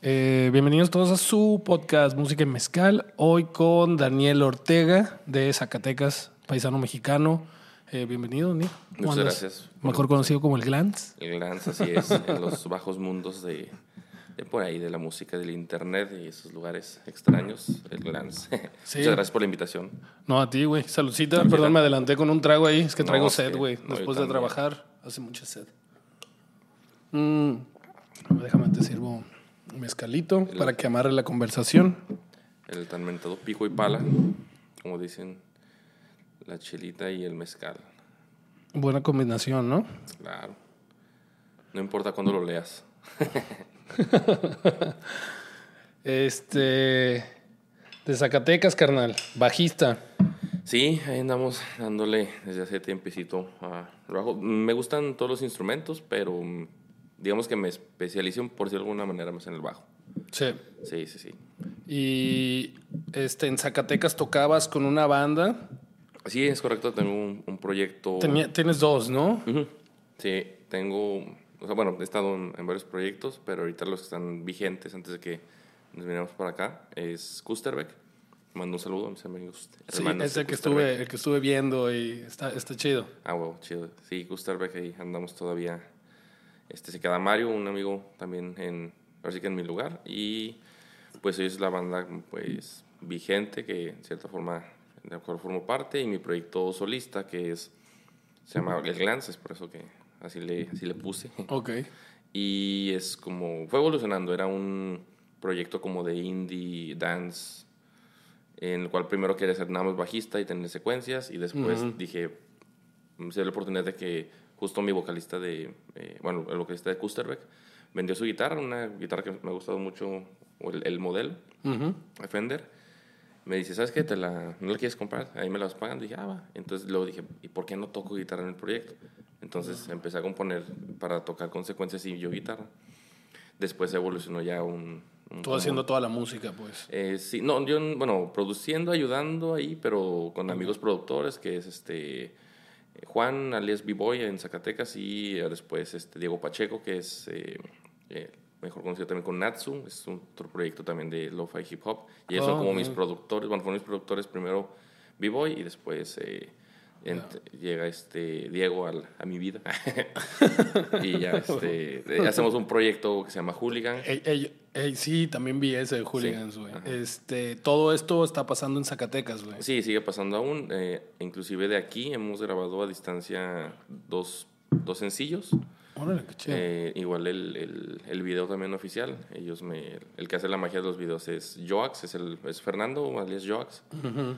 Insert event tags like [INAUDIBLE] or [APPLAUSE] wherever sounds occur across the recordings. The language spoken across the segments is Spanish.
Eh, bienvenidos todos a su podcast Música en Mezcal. Hoy con Daniel Ortega de Zacatecas, paisano mexicano. Eh, bienvenido. ¿Cómo Muchas andas? gracias. Mejor conocido como el Glantz. El Glance, así es, en los [LAUGHS] bajos mundos de, de por ahí, de la música, del internet y esos lugares extraños, el Glance. Sí. [LAUGHS] Muchas gracias por la invitación. No, a ti, güey. Saludcita. Perdón, me adelanté con un trago ahí. Es que traigo sed, güey. no, Después de trabajar, hace mucha sed. Mm, déjame te sirvo mezcalito para que amarre la conversación. El tan mentado pico y pala, como dicen, la chelita y el mezcal. Buena combinación, ¿no? Claro. No importa cuándo lo leas. [LAUGHS] Este. De Zacatecas, carnal. Bajista. Sí, ahí andamos dándole desde hace tiempecito a. Me gustan todos los instrumentos, pero digamos que me especializo, por decirlo de alguna manera, más en el bajo. Sí. Sí, sí, sí. Y este, en Zacatecas tocabas con una banda. Sí, es correcto, tengo un, un proyecto. Tenía- tienes dos, ¿no? Sí, tengo, o sea, bueno, he estado en, en varios proyectos, pero ahorita los que están vigentes antes de que nos viniéramos para acá es Kusterbeck. Mando un saludo a mis amigos. Sí, es el que, estuve, el que estuve viendo y está, está chido. Ah, wow, chido. Sí, Kusterbeck, ahí andamos todavía. Este, se queda Mario, un amigo también en, ahora sí que en mi lugar. Y pues hoy es la banda pues vigente que en cierta forma, de cual formo parte. Y mi proyecto solista que es, se llama El Glance, es por eso que así le, así le puse. Ok. [LAUGHS] Y es como, fue evolucionando, era un proyecto como de indie dance, en el cual primero quería ser nada más bajista y tener secuencias, y después dije, mm, se dio la oportunidad de que justo mi vocalista de, eh, bueno, el vocalista de Kusterbeck, vendió su guitarra, una guitarra que me ha gustado mucho, o el, el modelo, Ujú. Fender. Me dice, ¿sabes qué? ¿Te la, ¿No la quieres comprar? Ahí me la vas pagando. dije, ah, va. Entonces luego dije, ¿y por qué no toco guitarra en el proyecto? Entonces empecé a componer para tocar consecuencias y yo guitarra. Después evolucionó ya un... un Tú haciendo toda la música, pues. eh, sí, no, yo, bueno, produciendo, ayudando ahí, pero con amigos productores, que es este Juan, alias B-Boy en Zacatecas, y después este Diego Pacheco, que es eh, eh, mejor conocido también con Natsu, es un otro proyecto también de lo-fi hip hop, y ellos son Oh, como mis productores, bueno, fueron mis productores primero B-Boy, y después eh, ent- llega este Diego al- a mi vida, [LAUGHS] y ya este, eh, hacemos un proyecto que se llama Hooligan, Ey, ey, ey, sí, también vi ese de Hooligans, güey. ajá. este, todo esto está pasando en Zacatecas, güey. Sí, sigue pasando aún. eh, inclusive de aquí hemos grabado a distancia dos, dos sencillos. Órale, qué chido. Eh, igual el, el, el video también oficial. Ellos me, el que hace la magia de los videos es Joax, es, el, es Fernando, alias Joax. Ujú.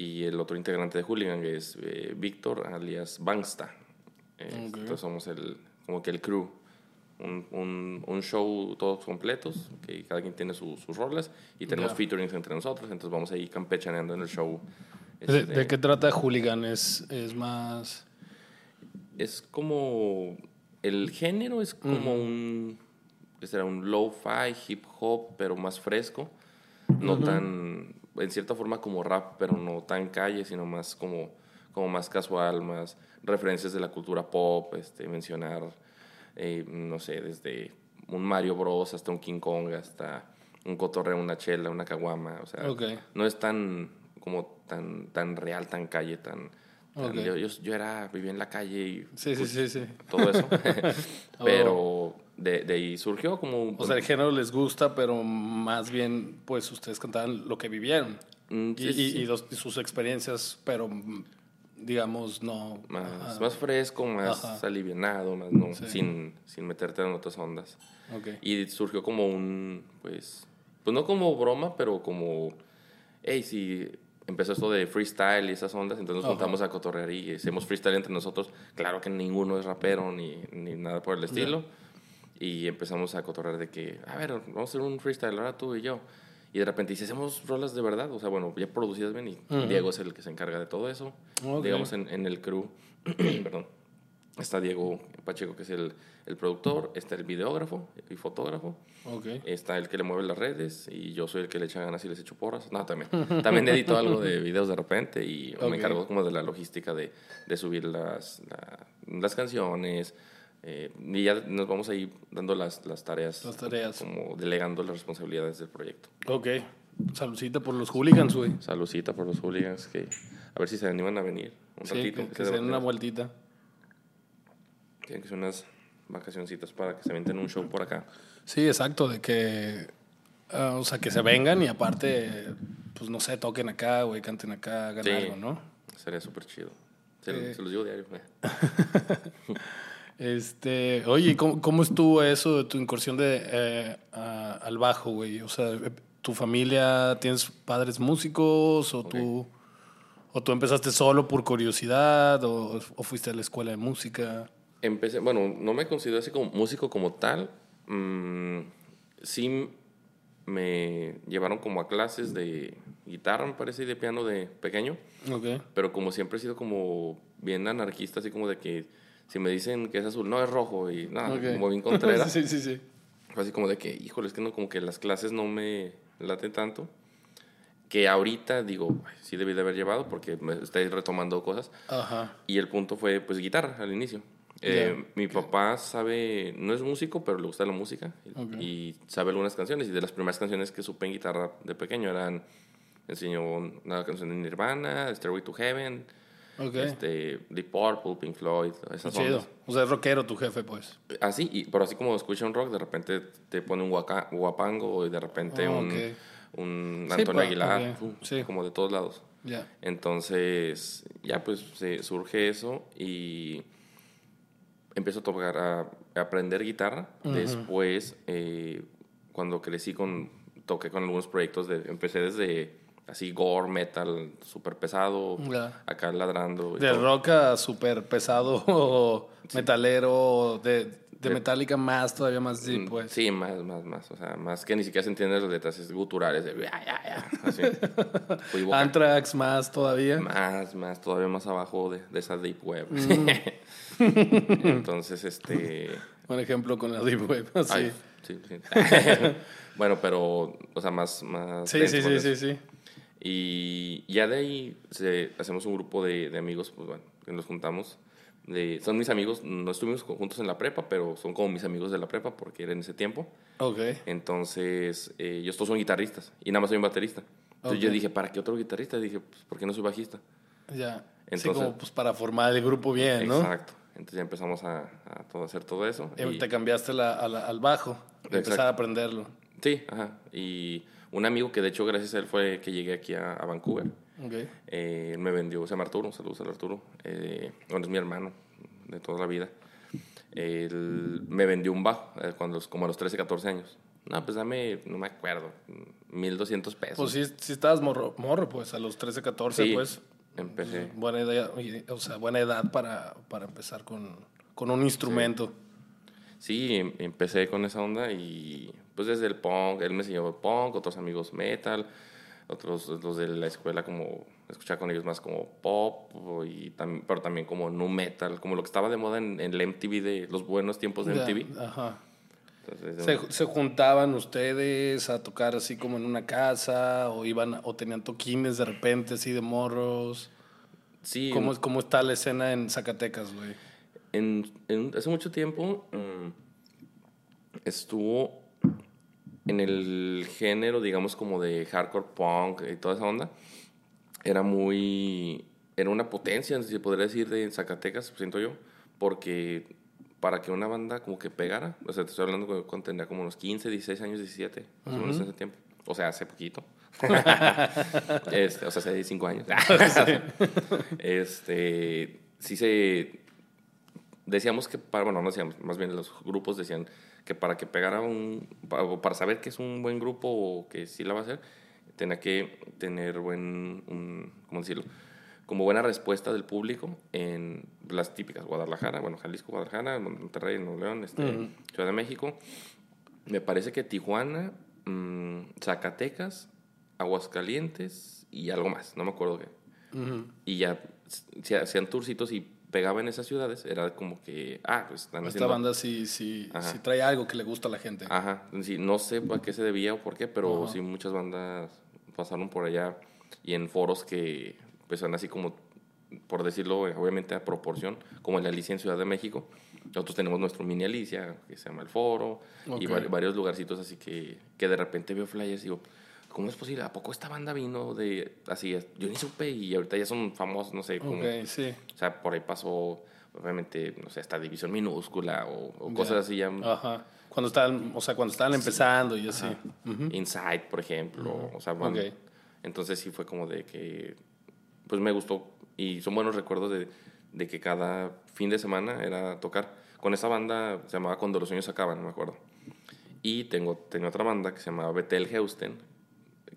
Y el otro integrante de Hooligan es eh, Víctor, alias Bangsta. Eh, Ok. Entonces somos el, como que el crew. Un, un, un show todos completos, que cada quien tiene su- sus roles y tenemos Ya. featurings entre nosotros, entonces vamos ahí campechaneando en el show. ¿De, Este, de qué trata Hooligan? Es, es más... es como el género es como un que será un lo-fi hip hop pero más fresco no tan en cierta forma como rap pero no tan calle sino más como como más casual más referencias de la cultura pop este mencionar eh, no sé desde un Mario Bros hasta un King Kong hasta un cotorreo una chela una caguama o sea Ok. no es tan como tan tan real tan calle tan, yo, yo, yo era vivía en la calle y Sí, sí, sí, sí. todo eso. [LAUGHS] [LAUGHS] Pero de, de ahí surgió como... O sea, el género les gusta, pero más bien, pues, ustedes cantaban lo que vivieron. Mm, Y, sí, y- sí. y los- y sus experiencias, pero, mm, digamos, no... más, más fresco, más Ajá. alivianado, más no, Sí. sin, sin meterte en otras ondas. Ok. Y surgió como un, pues, pues no como broma, pero como, hey, si empezó esto de freestyle y esas ondas, entonces nos juntamos a cotorrear y hacemos freestyle entre nosotros. Claro que ninguno es rapero ni, ni nada por el estilo. Y empezamos a cotorrear de que, a ver, vamos a hacer un freestyle ahora tú y yo. Y de repente, ¿y si hacemos rolas de verdad? O sea, bueno, ya producidas bien y Ujú. Diego es el que se encarga de todo eso. Ok. Digamos, en, en el crew, [CLEARS THROAT] perdón, está Diego Pacheco, que es el, el productor, está el videógrafo y fotógrafo, Ok. está el que le mueve las redes y yo soy el que le echa ganas y les echo porras. No, también. [LAUGHS] También edito algo de videos de repente y Ok. me encargo como de la logística de, de subir las, la- las canciones, Eh, y ya nos vamos a ir dando las, las tareas. Las tareas. Como delegando las responsabilidades del proyecto. Ok. Saludcita por los hooligans, güey. Saludcita por los hooligans que a ver si se animan a venir un Sí, ratito. que, que se den una vueltita. Tienen que ser unas vacacioncitas para que se venten un show por acá. Sí, exacto, de que, ah, o sea, que se vengan y aparte, pues no sé, toquen acá, güey, canten acá, hagan Sí. algo, ¿no? Sería súper chido. Se, los digo diario. eh. [LAUGHS] Este, oye, ¿cómo, cómo estuvo eso de tu incursión de, eh, a- al bajo, güey? O sea, ¿tu familia, tienes padres músicos o tú, o tú empezaste solo por curiosidad o, o fuiste a la escuela de música? Empecé, bueno, no me considero así como músico como tal. Mm, sí me llevaron como a clases de guitarra, me parece, y de piano de pequeño. Ok. Pero como siempre he sido como bien anarquista, así como de que si me dicen que es azul, no, es rojo. Y nada, Ok. como bien [LAUGHS] contreras. sí, sí, sí. Fue así como de que, híjole, es que no, como que las clases no me laten tanto. Que ahorita digo, "Ay, sí debí de haber llevado porque me estoy retomando cosas. Ajá. Y el punto fue, pues, guitarra al inicio. Eh, mi papá sabe, no es músico, pero le gusta la música. y- Ok. Y sabe algunas canciones. Y de las primeras canciones que supe en guitarra de pequeño eran, enseñó una canción de Nirvana, Stairway to Heaven, Ok. este, Deep Purple, Pink Floyd, esas Chido. ondas. O sea, es rockero tu jefe, pues. Así, y, pero así como escucha un rock, de repente te pone un guaca- guapango y de repente Ah, un, ok. un Sí, Antonio pa- Aguilar, ok, uh, sí. como de todos lados. Ya. Entonces, ya pues se surge eso y empiezo a tocar, a, a aprender guitarra. Después, eh, cuando crecí con, toqué con algunos proyectos, de, empecé desde así gore, metal, súper pesado, acá ladrando. De todo. rock a súper pesado [LAUGHS] metalero, de, de De- Metallica más, todavía más deep, Mm, pues. Sí, más, más, más. O sea, más que ni siquiera se entienden las letras, es guturales, de ya, ya, ya, así. [LAUGHS] Anthrax más todavía. Más, más, todavía más abajo de, de esa deep web. Mm. [LAUGHS] Entonces, este... Un ejemplo con la deep web. Sí, ay, sí, sí. bueno, pero, o sea, más... más sí, sí, sí, sí, sí. Y ya de ahí se- hacemos un grupo de, de amigos, pues bueno, que nos juntamos. De, son mis amigos, no estuvimos juntos en la prepa, pero son como mis amigos de la prepa porque era en ese tiempo. Ok. Entonces, eh, ellos todos son guitarristas y nada más soy un baterista. Entonces Ok. yo dije, ¿para qué otro guitarrista? Dije, pues, ¿por qué no soy bajista? Ya. sí, Entonces- como pues para formar el grupo bien, ¿no? Exacto. Entonces ya empezamos a, a todo, hacer todo eso. Y y- te cambiaste la- la- al bajo. Empezar a aprenderlo. sí, ajá. Y un amigo que de hecho gracias a él fue que llegué aquí a, a Vancouver. Eh, me vendió, se llama Arturo, saludos al Arturo. Eh, bueno, es mi hermano de toda la vida. Él me vendió un bajo eh, cuando, como a los 13, 14 años. No, pues dame, no me acuerdo, 1200 pesos. Pues sí, sí estabas morro, morro, pues a los 13, 14, Sí, pues. empecé. Buena edad, o sea, buena edad para, para empezar con, con un instrumento. Sí, em- empecé con esa onda y pues desde el punk, él me enseñó punk, otros amigos metal, otros los de la escuela como escuchaba con ellos más como pop y tam- pero también como nu metal, como lo que estaba de moda en, en el MTV de los buenos tiempos de MTV. Ajá. Entonces, ¿Se, se juntaban ustedes a tocar así como en una casa o iban o tenían toquines de repente así de morros? sí, ¿Cómo, cómo está la escena en Zacatecas, güey? En, en- hace mucho tiempo mm, estuvo en el género, digamos, como de hardcore punk y toda esa onda. Era muy. Era una potencia, si se podría decir, de Zacatecas, siento yo, porque para que una banda como que pegara, o sea, te estoy hablando cuando- cuando tenía como unos 15, 16 años, 17, más o menos en ese tiempo. O sea, hace poquito. [LAUGHS] Este, o sea, hace 5 años. [LAUGHS] [LAUGHS] este, sí se decíamos que para, bueno, no decíamos, más bien los grupos decían que para que pegara un, para saber que es un buen grupo o que sí la va a hacer, tenía que tener buen, un, ¿cómo decirlo? Como buena respuesta del público en las típicas, Guadalajara, bueno, Jalisco, Guadalajara, Monterrey, Nuevo León, este, Ciudad de México. Me parece que Tijuana, mm, Zacatecas, Aguascalientes y algo más, no me acuerdo qué y ya se hacían tourcitos y pegaba en esas ciudades, era como que, ah, pues están Esta haciendo... banda sí, sí, Ajá. sí trae algo que le gusta a la gente. Ajá, sí, no sé a qué se debía o por qué, pero sí muchas bandas pasaron por allá y en foros que pues son así como, por decirlo, obviamente a proporción, como en la Alicia en Ciudad de México, Nosotros tenemos nuestro mini Alicia, que se llama El Foro, y varios lugarcitos así que, que de repente veo flyers y digo, ¿cómo es posible? ¿A poco esta banda vino de así? Yo ni supe y ahorita ya son famosos, no sé, como, Ok, sí. o sea, por ahí pasó, obviamente, no sé, esta división minúscula o, o cosas Ya. así ya. Ajá. Cuando estaban, o sea, cuando estaban empezando y así. Inside, por ejemplo. O sea, van- Ok. entonces sí fue como de que, pues me gustó y son buenos recuerdos de, de que cada fin de semana era tocar. Con esa banda se llamaba Cuando los sueños acaban, no me acuerdo. Y tengo, tenía otra banda que se llamaba Betel Heusten,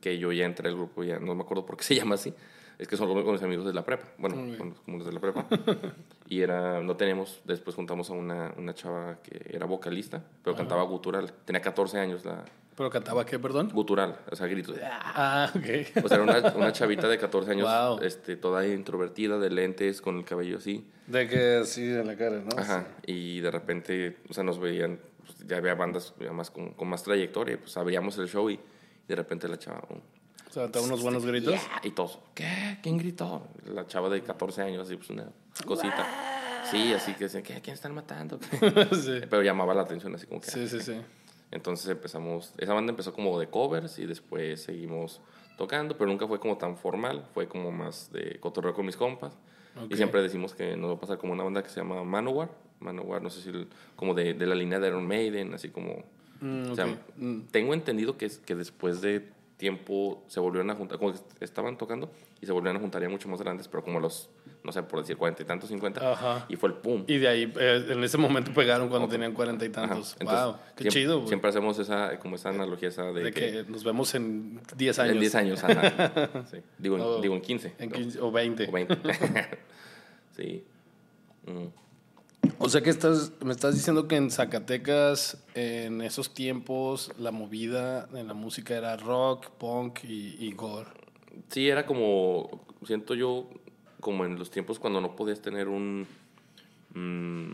que yo ya entré al grupo, ya no me acuerdo por qué [LAUGHS] se llama así. Es que son con mis amigos de la prepa. Bueno, con- como los de la prepa. [LAUGHS] y era, no teníamos, después juntamos a una, una chava que era vocalista, pero cantaba gutural. Tenía 14 años la ¿Pero cantaba qué, perdón? gutural, o sea, gritos. Ah, ok. O sea, era una, una chavita de 14 años, Wow. este, toda introvertida, de lentes, con el cabello así. De que así en la cara, ¿no? Ajá. Y de repente, o sea, nos veían, pues, ya había bandas ya más con, con más trayectoria, pues abríamos el show y de repente la chava, O sea, te da unos buenos gritos. "Yeah", y todos, ¿qué? ¿Quién gritó? La chava de 14 años, así, pues una cosita. Sí, así que decían, ¿qué? ¿Quién están matando? [LAUGHS] sí. Pero llamaba la atención, así como que. sí, sí, sí. Entonces empezamos, esa banda empezó como de covers y después seguimos tocando, pero nunca fue como tan formal, fue como más de cotorreo con mis compas. Ok. Y siempre decimos que nos va a pasar como una banda que se llama Manowar, Manowar, no sé si el- como de, de la línea de Iron Maiden, así como... Mm, o sea. Mm. tengo entendido que, que después de tiempo se volvieron a juntar, como que estaban tocando y se volvieron a juntar ya mucho más grandes, pero como los, no sé, por decir cuarenta y tantos, cincuenta, y fue el pum. Y de ahí, eh, en ese momento pegaron cuando tenían cuarenta y tantos. Entonces, wow, qué siempre- chido. Siempre hacemos esa, como esa analogía esa de, De que nos vemos en 10 años. En 10 años, ajá. [LAUGHS] Sí. Digo, en- Oh. digo en 15. En ¿no? 15 o 20. O 20. [LAUGHS] sí. Mm. O sea que estás, me estás diciendo que en Zacatecas, en esos tiempos, la movida en la música era rock, punk y, y gore. Sí, era como, siento yo, como en los tiempos cuando no podías tener un... mm,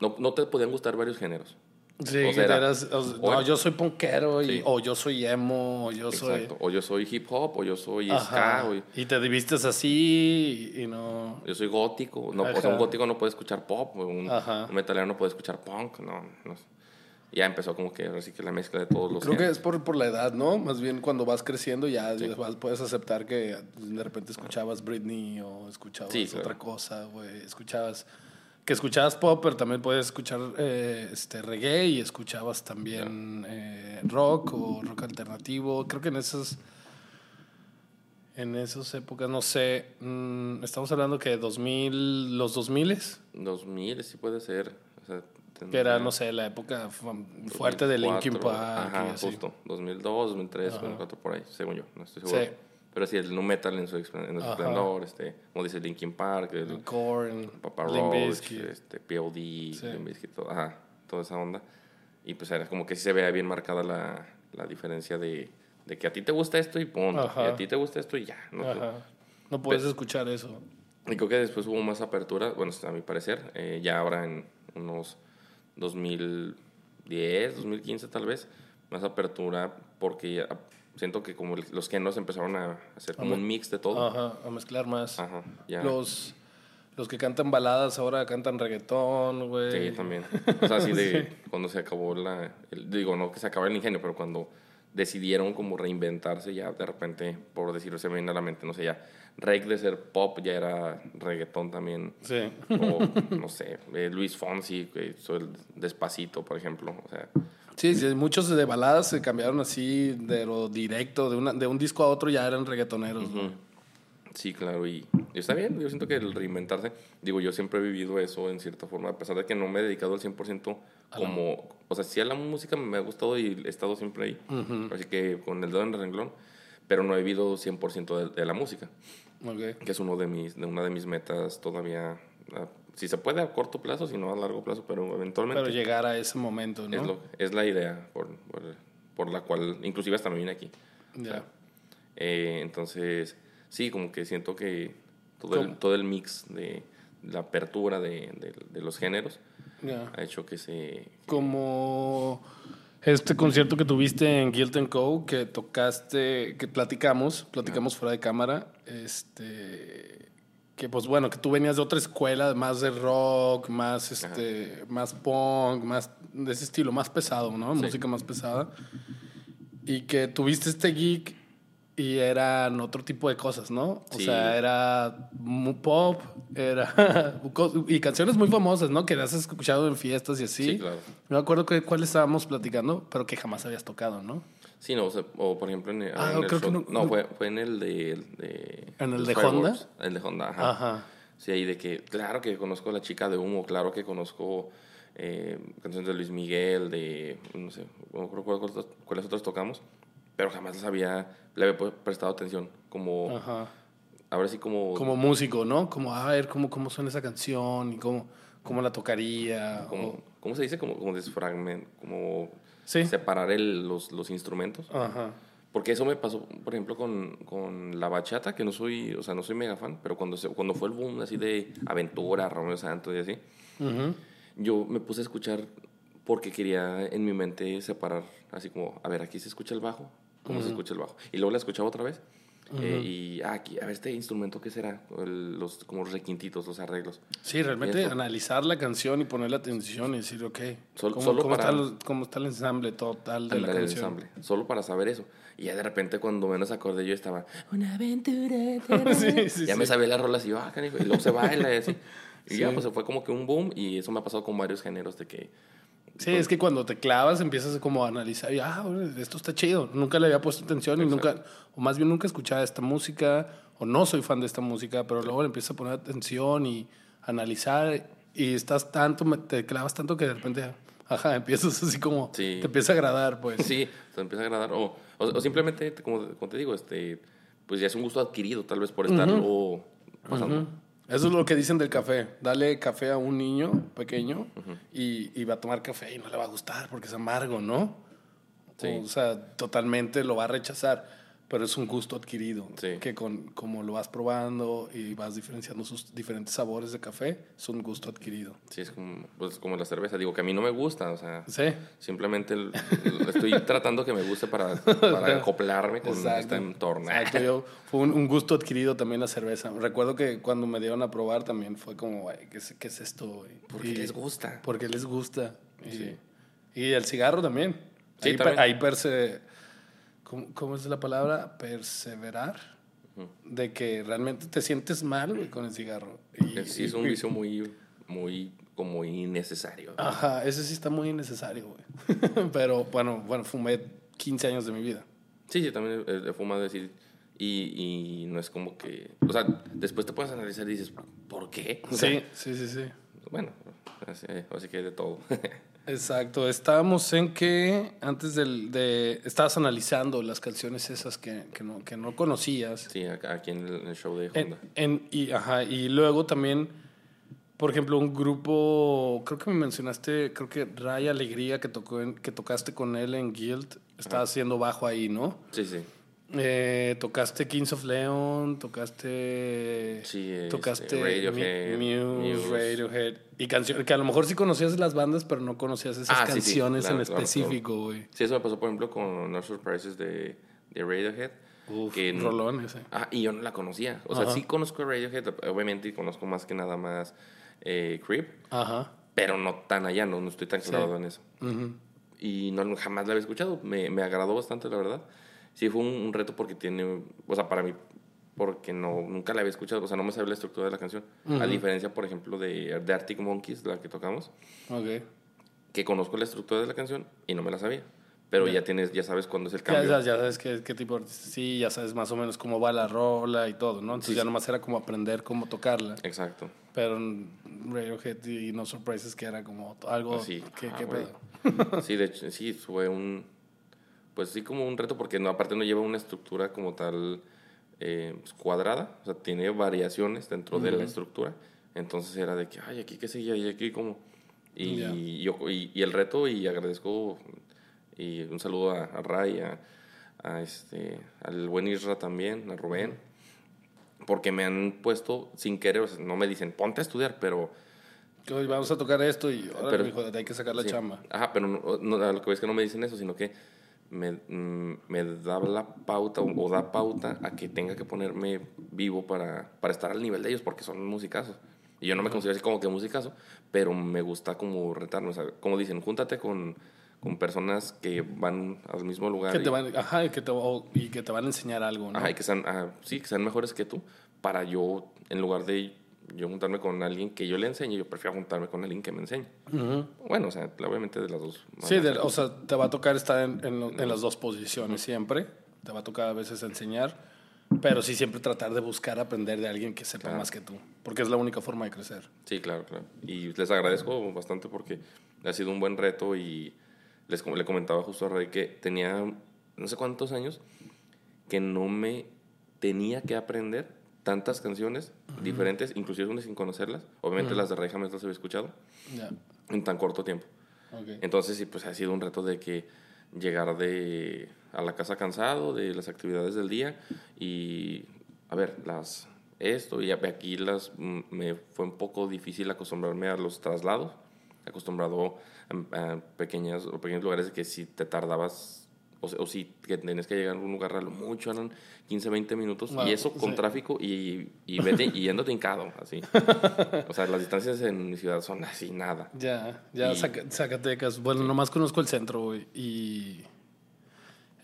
no, no te podían gustar varios géneros. Sí, O que sea, era- eras, o o no, yo soy punkero, y, Sí. o yo soy emo, o yo soy... Exacto. O yo soy hip hop, o yo soy Ajá. ska, o Y te vistes así y, y no... yo soy gótico. No, o sea, un gótico no puede escuchar pop, un, un metalero no puede escuchar punk. No, no. Ya empezó como que así que la mezcla de todos los Creo que géneros. es por, por la edad, ¿no? Más bien cuando vas creciendo ya vas- puedes aceptar que de repente escuchabas Britney o escuchabas Sí, claro. otra cosa, güey. Escuchabas... Que escuchabas pop, pero también puedes escuchar eh, este reggae y escuchabas también eh, rock o rock alternativo. Creo que en esas... En esas épocas, no sé, mm, estamos hablando que 2000, los 2000 2000, sí puede ser. O sea, que era, no sé, la época fu- fuerte de Linkin 2004, Park Ajá, y así. justo. 2002, 2003, 2004, por ahí, según yo. No estoy seguro. Sí. Pero sí, el nu metal en su, en su esplendor, este, como dice Linkin Park, el Korn, Papa Roach, este, POD, Sí. Limp Bizkit, todo- ajá, toda esa onda. Y pues era como que sí se veía bien marcada la, la diferencia de, de que a ti te gusta esto y punto. Ajá. Y a ti te gusta esto y ya. ¿no? Ajá. No puedes escuchar eso. Y creo que después hubo más apertura, bueno, a mi parecer, eh, ya ahora en unos 2010, 2015 tal vez, más apertura porque siento que como los géneros empezaron a hacer como Ajá. un mix de todo. Ajá, a mezclar más. Ajá, ya. Los, los que cantan baladas ahora cantan reggaetón, güey. Sí, también. O sea, así de [LAUGHS] cuando se acabó la... el- digo, no que se acabó el ingenio, pero cuando decidieron como reinventarse ya de repente, por decirlo, se me viene a la mente, no sé, ya reg de ser pop ya era reggaetón también. Sí. O, no sé, eh, Luis Fonsi, que hizo el Despacito, por ejemplo. O sea, Sí, sí, muchos de baladas se cambiaron así de lo directo, de, una, de un disco a otro ya eran reggaetoneros, sí, claro, y, está bien. Yo siento que el reinventarse, digo, yo siempre he vivido eso en cierta forma, a pesar de que no me he dedicado al 100% como, o sea, sí a la música me ha gustado y he estado siempre ahí, así que con el dedo en el renglón, pero no he vivido 100% de, de la música, Ok. que es uno de mis, de una de mis metas todavía, ah, si se puede a corto plazo, si no a largo plazo, pero eventualmente Pero llegar a ese momento, ¿no? es, lo, es la idea por, por, por la cual, inclusive hasta me vine aquí. Ya. Eh, entonces, sí, como que siento que todo el, todo el mix de la apertura de, de- de los géneros Ya. ha hecho que se... Como este concierto que tuviste en Guilt and Co, que tocaste, que platicamos, platicamos fuera de cámara, este, que pues bueno, que tú venías de otra escuela, más de rock, más este, más punk, más de ese estilo, más pesado, ¿no? Música más pesada. Y que tuviste este geek y eran otro tipo de cosas, ¿no? O Sí. sea, era mu- pop, era [LAUGHS] y canciones muy famosas, ¿no? Que has escuchado en fiestas y así. Sí, claro. No me acuerdo que cuál estábamos platicando, pero que jamás habías tocado, ¿no? Sí, no, o, sea, o por ejemplo en, el- Ah, en el creo que show- no- no, no. fue, fue en el de... de ¿En el de. Honda? El de Honda, ajá. Ajá. Sí, ahí de que, claro que conozco a la chica de humo, claro que conozco eh, canciones de Luis Miguel, de, no sé, no recuerdo cuáles, cuáles otras tocamos, pero jamás les había, le había prestado atención, como, Ajá. ahora sí como... Como músico, ¿no? Como a ver cómo, cómo suena esa canción y cómo, cómo la tocaría. como- o- ¿Cómo se dice? Como, como desfragment, como Sí. separar el- los, los instrumentos. Ajá. Porque eso me pasó, por ejemplo, con, con la bachata, que no soy, o sea, no soy mega fan, pero cuando, se, cuando fue el boom así de aventura, Romeo Santos y así, Ujú. yo me puse a escuchar porque quería en mi mente separar, así como, a ver, aquí se escucha el bajo, ¿cómo se escucha el bajo? Y luego la escuchaba otra vez. eh, y ah, aquí, a ver, este instrumento, ¿qué será? El- los, como los requintitos, los arreglos. Sí, realmente Eso. analizar la canción y ponerle atención y decir, ok, Sol- ¿cómo, solo cómo para- está, el- cómo está el ensamble total de la Ándale, el canción? ensamble, solo para saber eso. Y ya de repente, cuando menos acordé, yo estaba, una aventura. [LAUGHS] Sí, sí, ya sí. me sabía las rolas y yo, ah, canijo", y luego se baila y así. [LAUGHS] Y ya, pues se fue como que un boom y eso me ha pasado con varios géneros de que... Sí, es que cuando te clavas empiezas como a analizar y, ah, esto está chido. Nunca le había puesto atención y nunca, o más bien nunca escuchaba esta música, o no soy fan de esta música, pero luego le empiezas a poner atención y analizar y estás tanto, te clavas tanto que de repente, ajá, empiezas así como, Sí. te empieza a agradar, pues. Sí, te empieza a agradar. O, o, o simplemente, como, como te digo, este, pues ya es un gusto adquirido tal vez por estarlo pasando. Ujú. Eso es lo que dicen del café. Dale café a un niño pequeño y, y va a tomar café y no le va a gustar porque es amargo, ¿no? Sí. O sea, totalmente lo va a rechazar. Pero es un gusto adquirido. Sí. Que con, como lo vas probando y vas diferenciando sus diferentes sabores de café, es un gusto adquirido. Sí, es como, pues, como la cerveza. Digo que a mí no me gusta, o sea, Sí. simplemente el- el- estoy [LAUGHS] tratando que me guste para, [LAUGHS] para acoplarme con este entorno. Exacto, yo- fue un, un gusto adquirido también la cerveza. Recuerdo que cuando me dieron a probar también fue como, ¿qué, es, qué es esto? güey? ¿Por qué Y- les gusta? Porque les gusta. Y, Sí. y el cigarro también. Sí, ahí, también. per- ahí perse- ¿cómo, cómo es la palabra? Perseverar. De que realmente te sientes mal güey, con el cigarro. Y- Eh, Sí, es un y- vicio muy, muy como innecesario. Ajá, ese sí está muy innecesario, güey. [LAUGHS] Pero bueno, bueno, fumé 15 años de mi vida. Sí, sí, también he, he fumado decir. Y, y no es como que. O sea, después te puedes analizar y dices, ¿por qué? O sea, Sí, sí, sí, sí. Bueno, así, así que hay de todo. [LAUGHS] Exacto, estábamos en que antes del, de... Estabas analizando las canciones esas que, que, no, que no conocías. sí, aquí en el, en el show de En, Honda. en- y, ajá, y luego también, por ejemplo, un grupo, creo que me mencionaste, creo que Ray Alegría, que, tocó en- que tocaste con él en Guild, estaba haciendo bajo ahí, ¿no? Sí, sí. Eh, tocaste Kings of Leon, tocaste. Sí, este, tocaste Radiohead, Muse, Muse. Radiohead. Y canciones que a lo mejor sí conocías las bandas, pero no conocías esas Ah, sí, sí, canciones claro, en claro, específico, güey. Sí, eso me pasó, por ejemplo, con No Surprises de, de Radiohead. Uf, que no- rolón ese. Ah, y yo no la conocía. O sea, Ajá. sí conozco Radiohead, obviamente, y conozco más que nada más eh, Creep, Ajá. pero no tan allá, no, no estoy tan clavado en eso. Ujú. Y no, jamás la había escuchado. Me, me agradó bastante, la verdad. Sí, fue un, un reto porque tiene, o sea, para mí, porque no, nunca la había escuchado, o sea, no me sabía la estructura de la canción. A diferencia, por ejemplo, de, de Arctic Monkeys, la que tocamos, Ok. que conozco la estructura de la canción y no me la sabía. Pero ya tienes, ya sabes cuándo es el cambio. ya, ya sabes qué, qué tipo de artista. Sí, ya sabes más o menos cómo va la rola y todo, ¿no? Entonces Sí, ya sí. nomás era como aprender cómo tocarla. Exacto. Pero Radiohead y No Surprises que era como algo... Sí. ¿Qué, Ah, qué pedo? Sí, de hecho, sí, fue un, pues sí, como un reto porque no, aparte no lleva una estructura como tal eh, pues, cuadrada, o sea, tiene variaciones dentro de la estructura. Entonces era de que, ay, aquí qué seguía y aquí como... Y, yo, y, y el reto, y agradezco, y un saludo a, a Ray, a, a este, al buen Isra también, a Rubén, porque me han puesto sin querer, o sea, no me dicen, ponte a estudiar, pero... Que hoy vamos a tocar esto y ahora Pero- hijo, hay que sacar la Sí. chamba. Ajá, pero no, lo que ves que no me dicen eso, sino que me, mm, me da la pauta o, da pauta a que tenga que ponerme vivo para, para estar al nivel de ellos porque son musicazos. Y yo no me considero así como que musicazo, pero me gusta como retarme. O sea, como dicen, júntate con, con personas que van al mismo lugar. Que y- te van, ajá, y que te, o- y que te van a enseñar algo, ¿no? Ajá, y que sean, ah, sí, que sean mejores que tú, para yo, en lugar de yo juntarme con alguien que yo le enseñe, yo prefiero juntarme con alguien que me enseñe. Bueno, o sea, obviamente de las dos. Sí, de- o sea, te va a tocar estar en, en lo- en las dos posiciones siempre. Te va a tocar a veces enseñar, pero sí siempre tratar de buscar aprender de alguien que sepa Claro. más que tú, porque es la única forma de crecer. Sí, claro, claro. Y les agradezco bastante porque ha sido un buen reto y les le comentaba justo a Ray que tenía no sé cuántos años que no me tenía que aprender tantas canciones diferentes, inclusive unas sin conocerlas. Obviamente las de Ray jamás las había escuchado Ya. en tan corto tiempo. ok. Entonces, sí, pues ha sido un reto de que llegar de a la casa cansado de las actividades del día y, a ver, las esto y aquí las mm, me fue un poco difícil acostumbrarme a los traslados, acostumbrado a, a pequeñas o pequeños lugares que si te tardabas o, o si que tenías que llegar a un lugar a lo mucho eran 15, 20 minutos Wow, y eso con sí. tráfico y, y, [LAUGHS] vete, y yéndote hincado, así. O sea, las distancias en mi ciudad son así, nada. Ya, ya Y- Zaca- Zacatecas. Bueno, nomás conozco el centro, güey. Y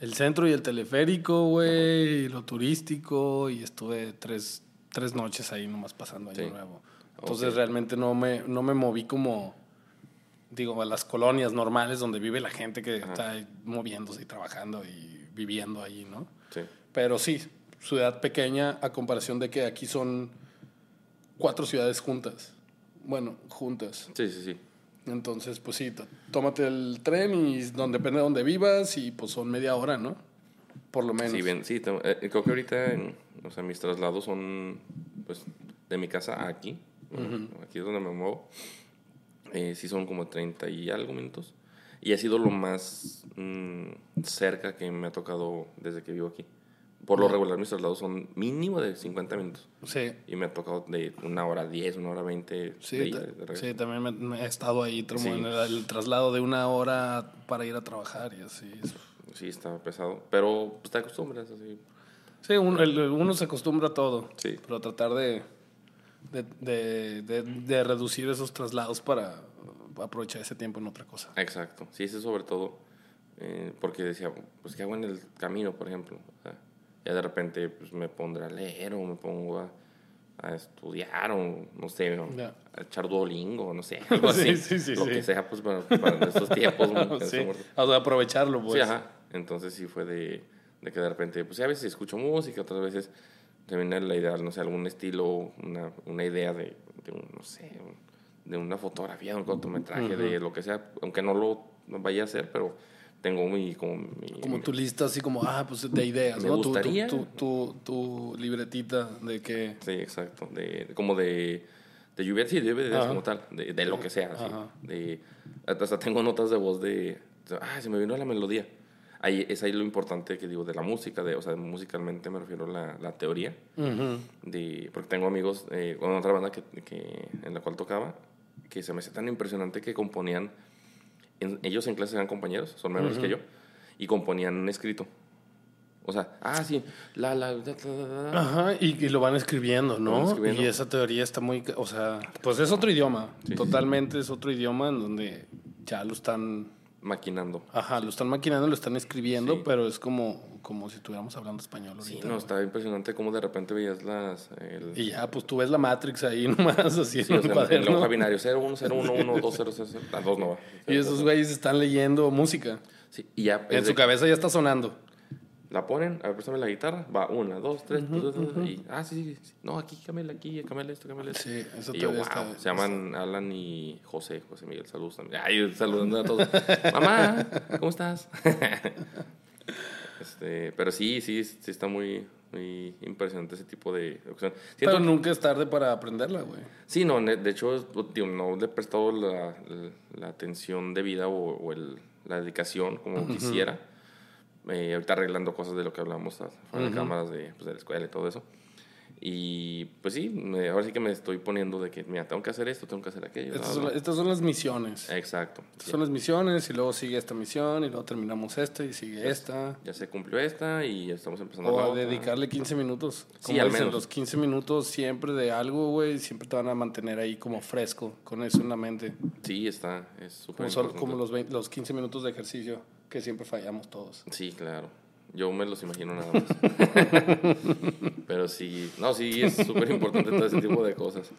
el centro y el teleférico, güey, y lo turístico. Y estuve tres, tres noches ahí nomás pasando año Sí. nuevo. Entonces realmente no me, no me moví como, digo, a las colonias normales donde vive la gente que está ahí moviéndose y trabajando y viviendo ahí, ¿no? Sí. Pero sí, ciudad pequeña a comparación de que aquí son cuatro ciudades juntas. Bueno, juntas. Sí, sí, sí. Entonces, pues sí, tómate el tren y donde, depende de donde vivas y pues son media hora, ¿no? Por lo menos. Sí, bien, sí, eh, creo que ahorita, en- o sea, mis traslados son, pues, de mi casa a aquí, aquí es donde me muevo, eh, sí son como 30 y algo minutos, y ha sido lo más mm, cerca que me ha tocado desde que vivo aquí. Por lo regular, mis traslados son mínimo de 50 minutos, Sí, y me ha tocado de una hora 10, una hora 20 sí, de ida, de sí, también me, me he estado ahí Sí. en el, el traslado de una hora para ir a trabajar y así. Sí, está pesado, pero pues, te acostumbras, así. Sí, uno, el- uno se acostumbra a todo, Sí. pero tratar de, de, de, de- de reducir esos traslados para aprovechar ese tiempo en otra cosa. Exacto, sí, eso sobre todo, eh, porque decía, pues, ¿qué hago en el camino, por ejemplo? O sea, ya de repente pues, me pondré a leer o me pongo a, a estudiar o, no sé, o Ya. a echar Duolingo, no sé, [LAUGHS] algo Sí, así. sí, sí, lo que sea, pues, para, para estos tiempos. [LAUGHS] o sea, aprovecharlo, pues. Sí, ajá. Entonces sí fue de, de que de repente, pues a veces escucho música, otras veces te viene la idea, no sé, algún estilo, una, una idea de, de un, no sé, un- de una fotografía, de un cortometraje, de lo que sea, aunque no lo vaya a hacer, pero tengo mi, como mi... Como tu lista así como, ah, pues de ideas, Me ¿no? Tu- tu- gustaría. Tu, tu, tu libretita de que... Sí, exacto. De, como de, de lluvia, sí, de ideas Ajá. como tal, de, de lo que sea. así. De, hasta tengo notas de voz de, de, ah, se me vino la melodía. Ahí, es ahí lo importante que digo de la música, de, o sea, musicalmente me refiero a la, la teoría. Ujú. De, porque tengo amigos eh, con otra banda que, que, en la cual tocaba, que se me hace tan impresionante que componían, en- ellos en clase eran compañeros, son menores que yo, y componían un escrito. O sea, ah, sí, la, la, la, la. Ajá, y, y lo van escribiendo, Lo van ¿no? escribiendo. Y esa teoría está muy... O sea, pues es otro idioma. Sí, sí, Totalmente es otro idioma en donde ya lo están... maquinando. Ajá, lo están maquinando, lo están escribiendo, Sí. pero es como, como si estuviéramos hablando español Sí, ahorita. no, güey. estaba impresionante cómo de repente veías las... El, Y ya, pues tú ves la Matrix ahí [LAUGHS] nomás, así sí, en o sea, en hoja binario 01, 01, 1, 2, 0, 0, 0, las dos no va. Y esos güeyes están leyendo música. Sí, y ya... En su de- cabeza ya está sonando. La ponen, a ver, préstame la guitarra, va, una, dos, tres, y... Ah, sí, sí, sí, no, aquí, cámbiala aquí, cámbiala esto, cámbiala esto. Sí, eso y yo, wow, está- se llaman Alan y José, José Miguel, saludos también. Ay, saludando a todos. [LAUGHS] Mamá, ¿cómo estás? [LAUGHS] este, pero sí, sí, sí está muy, muy impresionante ese tipo de opción. Siento Pero que- nunca es tarde para aprenderla, güey. Sí, no, de hecho, digo, no le he prestado la, la- la atención debida o, o el- la dedicación como quisiera. Eh, ahorita arreglando cosas de lo que hablamos fuera de cámaras de, pues, de la escuela y todo eso. Y pues sí, me- ahora sí que me estoy poniendo de que, mira, tengo que hacer esto, tengo que hacer aquello. Estas son, la- estas son las misiones. Exacto. Estas son las misiones y luego sigue esta misión y luego terminamos esta y sigue esta. Ya se cumplió esta y ya estamos empezando O a dedicarle 15 minutos. Sí, Como al dicen, menos. Los 15 minutos siempre de algo, güey, siempre te van a mantener ahí como fresco, con eso en la mente. Sí, está, es súper Como, como los, 20 los 15 minutos de ejercicio que siempre fallamos todos. Sí, claro. Yo me los imagino nada más. [LAUGHS] Pero sí, no, sí, es súper importante todo ese tipo de cosas. Sí,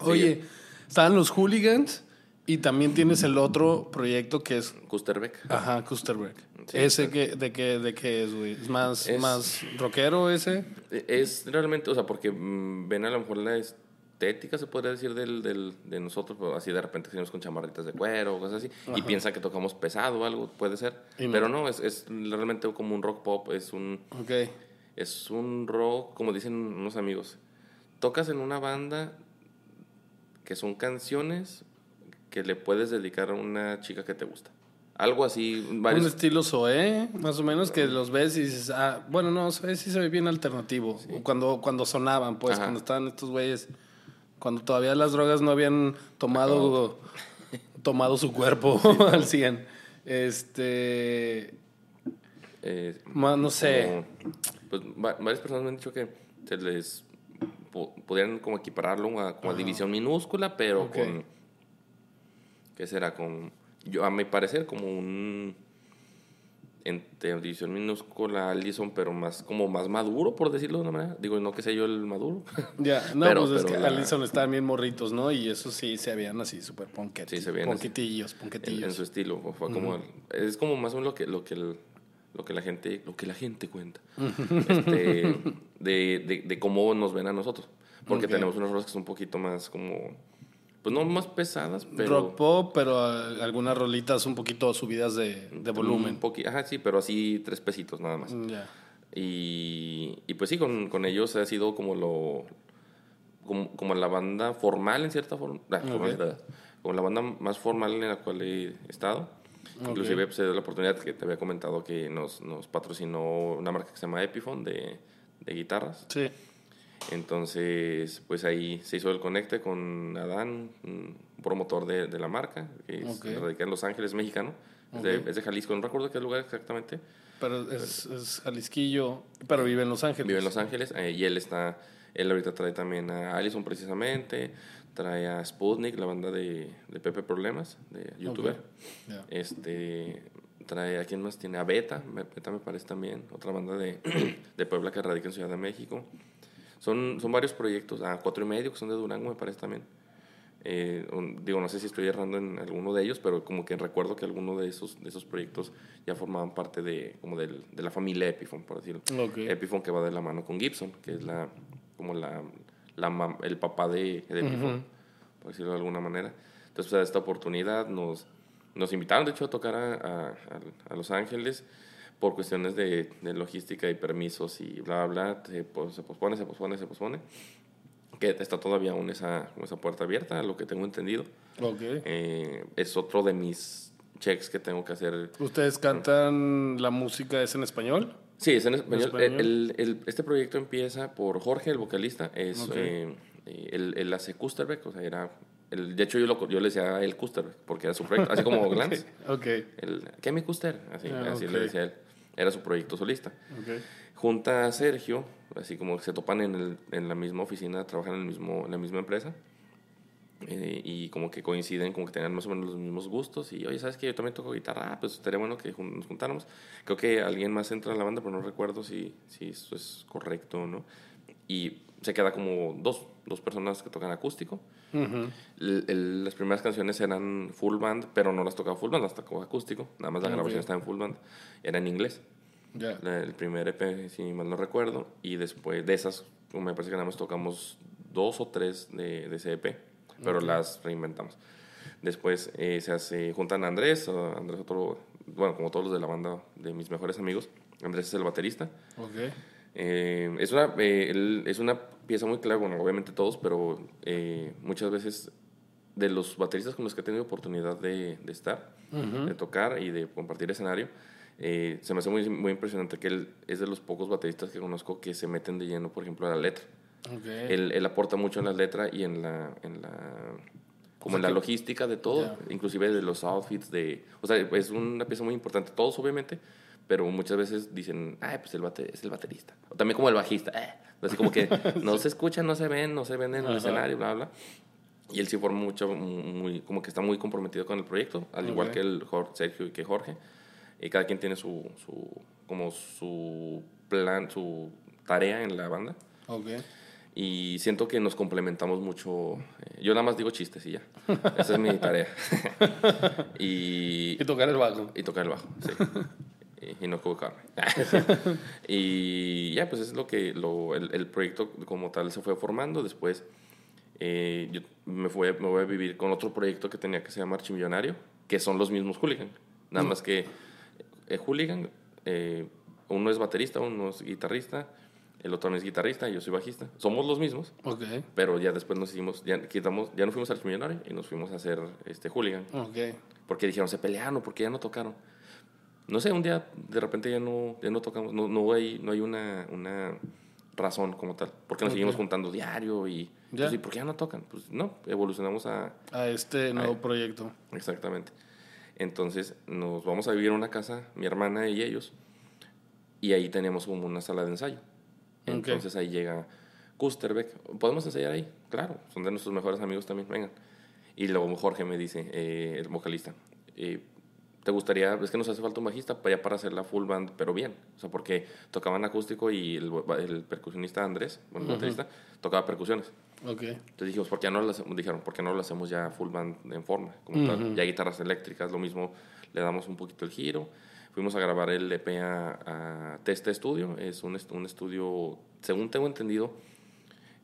Oye, estaban los hooligans y también tienes el otro proyecto que es, Kusterbeck. ajá, Kusterberg. Sí, ese que, de qué de qué es, güey. Es más, Es- más rockero ese. Es realmente, o sea, porque mm, ven a lo mejor la estética, se podría decir, del, del, de nosotros, pero así de repente salimos con chamarritas de cuero o cosas así, y piensan que tocamos pesado o algo, puede ser. No. Pero no, es, es realmente como un rock pop, es un, es un rock, como dicen unos amigos, tocas en una banda que son canciones que le puedes dedicar a una chica que te gusta. Algo así, Un varios... estilo Zoé, más o menos, que los ves y dices, ah, bueno, no, Zoé sí se ve bien alternativo. Cuando, cuando sonaban, pues, Ajá. cuando estaban estos güeyes, cuando todavía las drogas no habían tomado, [LAUGHS] tomado su cuerpo [LAUGHS] al 100. Este, eh, no sé. como- pues va- varias personas me han dicho que se les po- podrían como equipararlo a, como a división minúscula, pero Ok. con ¿qué será? Con yo a mi parecer como un entre división minúscula Allison, pero más como más maduro por decirlo de una manera. Digo, no que sea yo el maduro. [LAUGHS] Ya, no, Pero- pues es pero que la- Allison estaban bien morritos, ¿no? Y eso sí se veían así súper ponquetillos. Sí, se veían ponquetillos, en, ponquetillos. en su estilo. Fue como, es como más o menos lo que, lo que, el- lo que la gente, lo que la gente cuenta. [LAUGHS] este, de, de, de cómo nos ven a nosotros. Porque tenemos unas rolas que son un poquito más como, pues no más pesadas, pero... Rock pop, pero ah, algunas rolitas un poquito subidas de, de volumen. Un poqui- ajá, sí, pero así tres pesitos nada más. Ya. Y, y pues sí, con, con ellos ha sido como lo. Como, como la banda formal en cierta forma. ah, formal, Ok. ¿verdad? Como la banda más formal en la cual he estado. Inclusive pues, se dio la oportunidad que te había comentado que nos, nos patrocinó una marca que se llama Epiphone de, de guitarras. Sí. Entonces, pues ahí se hizo el conecte con Adán, un promotor de, de la marca, que es Ok. radica en Los Ángeles, mexicano. Es, de, es de Jalisco, no recuerdo qué lugar exactamente. Pero es, es Jalisquillo, pero vive en Los Ángeles. Vive en Los Ángeles eh, y él está, él ahorita trae también a Allison precisamente, trae a Sputnik, la banda de, de Pepe Problemas, de youtuber. Este, trae a quién más tiene, a Beta, Beta me parece también, otra banda de, [CLEARS THROAT] de Puebla que radica en Ciudad de México. Son, son varios proyectos, a Cuatro y Medio que son de Durango me parece también. Eh, un- digo, no sé si estoy errando en alguno de ellos, pero como que recuerdo que alguno de esos, de esos proyectos ya formaban parte de, como del- de la familia Epiphone, por decirlo. Ok. Epiphone que va de la mano con Gibson, que es la, como la, la el papá de, de Epiphone, por decirlo de alguna manera. Entonces, pues, a esta oportunidad nos, nos invitaron, de hecho, a tocar a- a- a Los Ángeles por cuestiones de, de logística y permisos y bla, bla. Se, pos- se pospone, se pospone, se pospone. Que está todavía aún esa, esa puerta abierta, a lo que tengo entendido. Ok. Eh, es otro de mis checks que tengo que hacer ¿Ustedes cantan la música es en español? Sí, es en español. español? El- el- este proyecto empieza por Jorge, el vocalista. Es, Ok. eh, eh, él, él hace Kusterbeck, o sea, era... El, de hecho, yo, lo, yo le decía él Kusterbeck, porque era su proyecto, así como [LAUGHS] Glance. Ok. El, ¿Qué mi Kuster? Así, Ah, así le decía él. Era su proyecto solista. Ok. Junta a Sergio, así como que se topan en, el- en la misma oficina, trabajan en, el mismo, en la misma empresa. eh, y como que coinciden, como que tengan más o menos los mismos gustos. Y, oye, ¿sabes qué? Yo también toco guitarra. Ah, pues estaría bueno que jun- nos juntáramos. Creo que alguien más entra en la banda, pero no recuerdo si, si eso es correcto o no. Y se queda como dos, dos personas que tocan acústico. Ujú. El- el- las primeras canciones eran full band, pero no las tocaba full band, las tocaba acústico. Nada más la Ok. grabación estaba en full band. Era en inglés. La- el primer EP, si mal no recuerdo. Y después de esas, me parece que nada más tocamos dos o tres de, de ese EP, pero las reinventamos. Después eh, se hace, juntan a Andrés, a Andrés otro, bueno, como todos los de la banda de mis mejores amigos. Andrés es el baterista. Ok. Eh, es, una, eh, es una pieza muy clara, bueno, obviamente todos, pero eh, muchas veces de los bateristas con los que he tenido oportunidad de, de estar, de tocar y de compartir escenario, eh, se me hace muy, muy impresionante que él es de los pocos bateristas que conozco que se meten de lleno, por ejemplo, a la letra. Ok. Él, él aporta mucho en la letra y en la, en la como en la logística de todo, Ya. inclusive de los outfits, de, o sea, es una pieza muy importante, todos obviamente, pero muchas veces dicen, ay, pues el bate, es el baterista. O también como el bajista, eh, así como que [LAUGHS] no se escuchan, no se ven, no se ven en el Ajá. escenario, bla, bla. Y él sí forma mucho, muy, como que está muy comprometido con el proyecto, al igual Ok. que el Jor- Sergio y que Jorge. Y cada quien tiene su, su, como su plan, su tarea en la banda. Ok. Y siento que nos complementamos mucho. eh, Yo nada más digo chistes y ya. Esa es mi tarea. [LAUGHS] y, Y tocar el bajo. y tocar el bajo, sí. [LAUGHS] y, no equivocarme. [LAUGHS] [LAUGHS] y ya, pues es lo que lo, el, el proyecto como tal se fue formando. Después eh, yo me, fui, me voy a vivir con otro proyecto que tenía que se llama Archimillonario, que son los mismos Hooligan. Nada más que eh, Hooligan, eh, uno es baterista, uno es guitarrista, el otro no es guitarrista, yo soy bajista. Somos los mismos, Ok. pero ya después nos hicimos, ya, quitamos, ya no fuimos a Archimillonario y nos fuimos a hacer este Hooligan. Ok. Porque dijeron, se pelearon, porque ya no tocaron. No sé, un día de repente ya no, ya no tocamos, no, no hay, no hay una, una razón como tal. Porque nos Ok. seguimos juntando diario y, Ya. pues, ¿y por qué ya no tocan? Pues no, evolucionamos a... A este nuevo Ay. proyecto. Exactamente. Entonces nos vamos a vivir a una casa, mi hermana y ellos, y ahí tenemos como una sala de ensayo. Ok. Entonces ahí llega Kusterbeck. ¿Podemos ensayar ahí? Claro, son de nuestros mejores amigos también, vengan. Y luego Jorge me dice, eh, el vocalista, eh, ¿te gustaría, es que nos hace falta un bajista para, para hacer la full band, pero bien? O sea, porque tocaban acústico y el, el percusionista Andrés, bueno, el Ujú. baterista, tocaba percusiones. Entonces dijimos, ¿por qué no lo hacemos? Dijeron, ¿por qué no lo hacemos ya full band en forma? Como tal. Ujú. Ya guitarras eléctricas, lo mismo, le damos un poquito el giro. Fuimos a grabar el EP a, a Testa Studio. Es un, un estudio, según tengo entendido,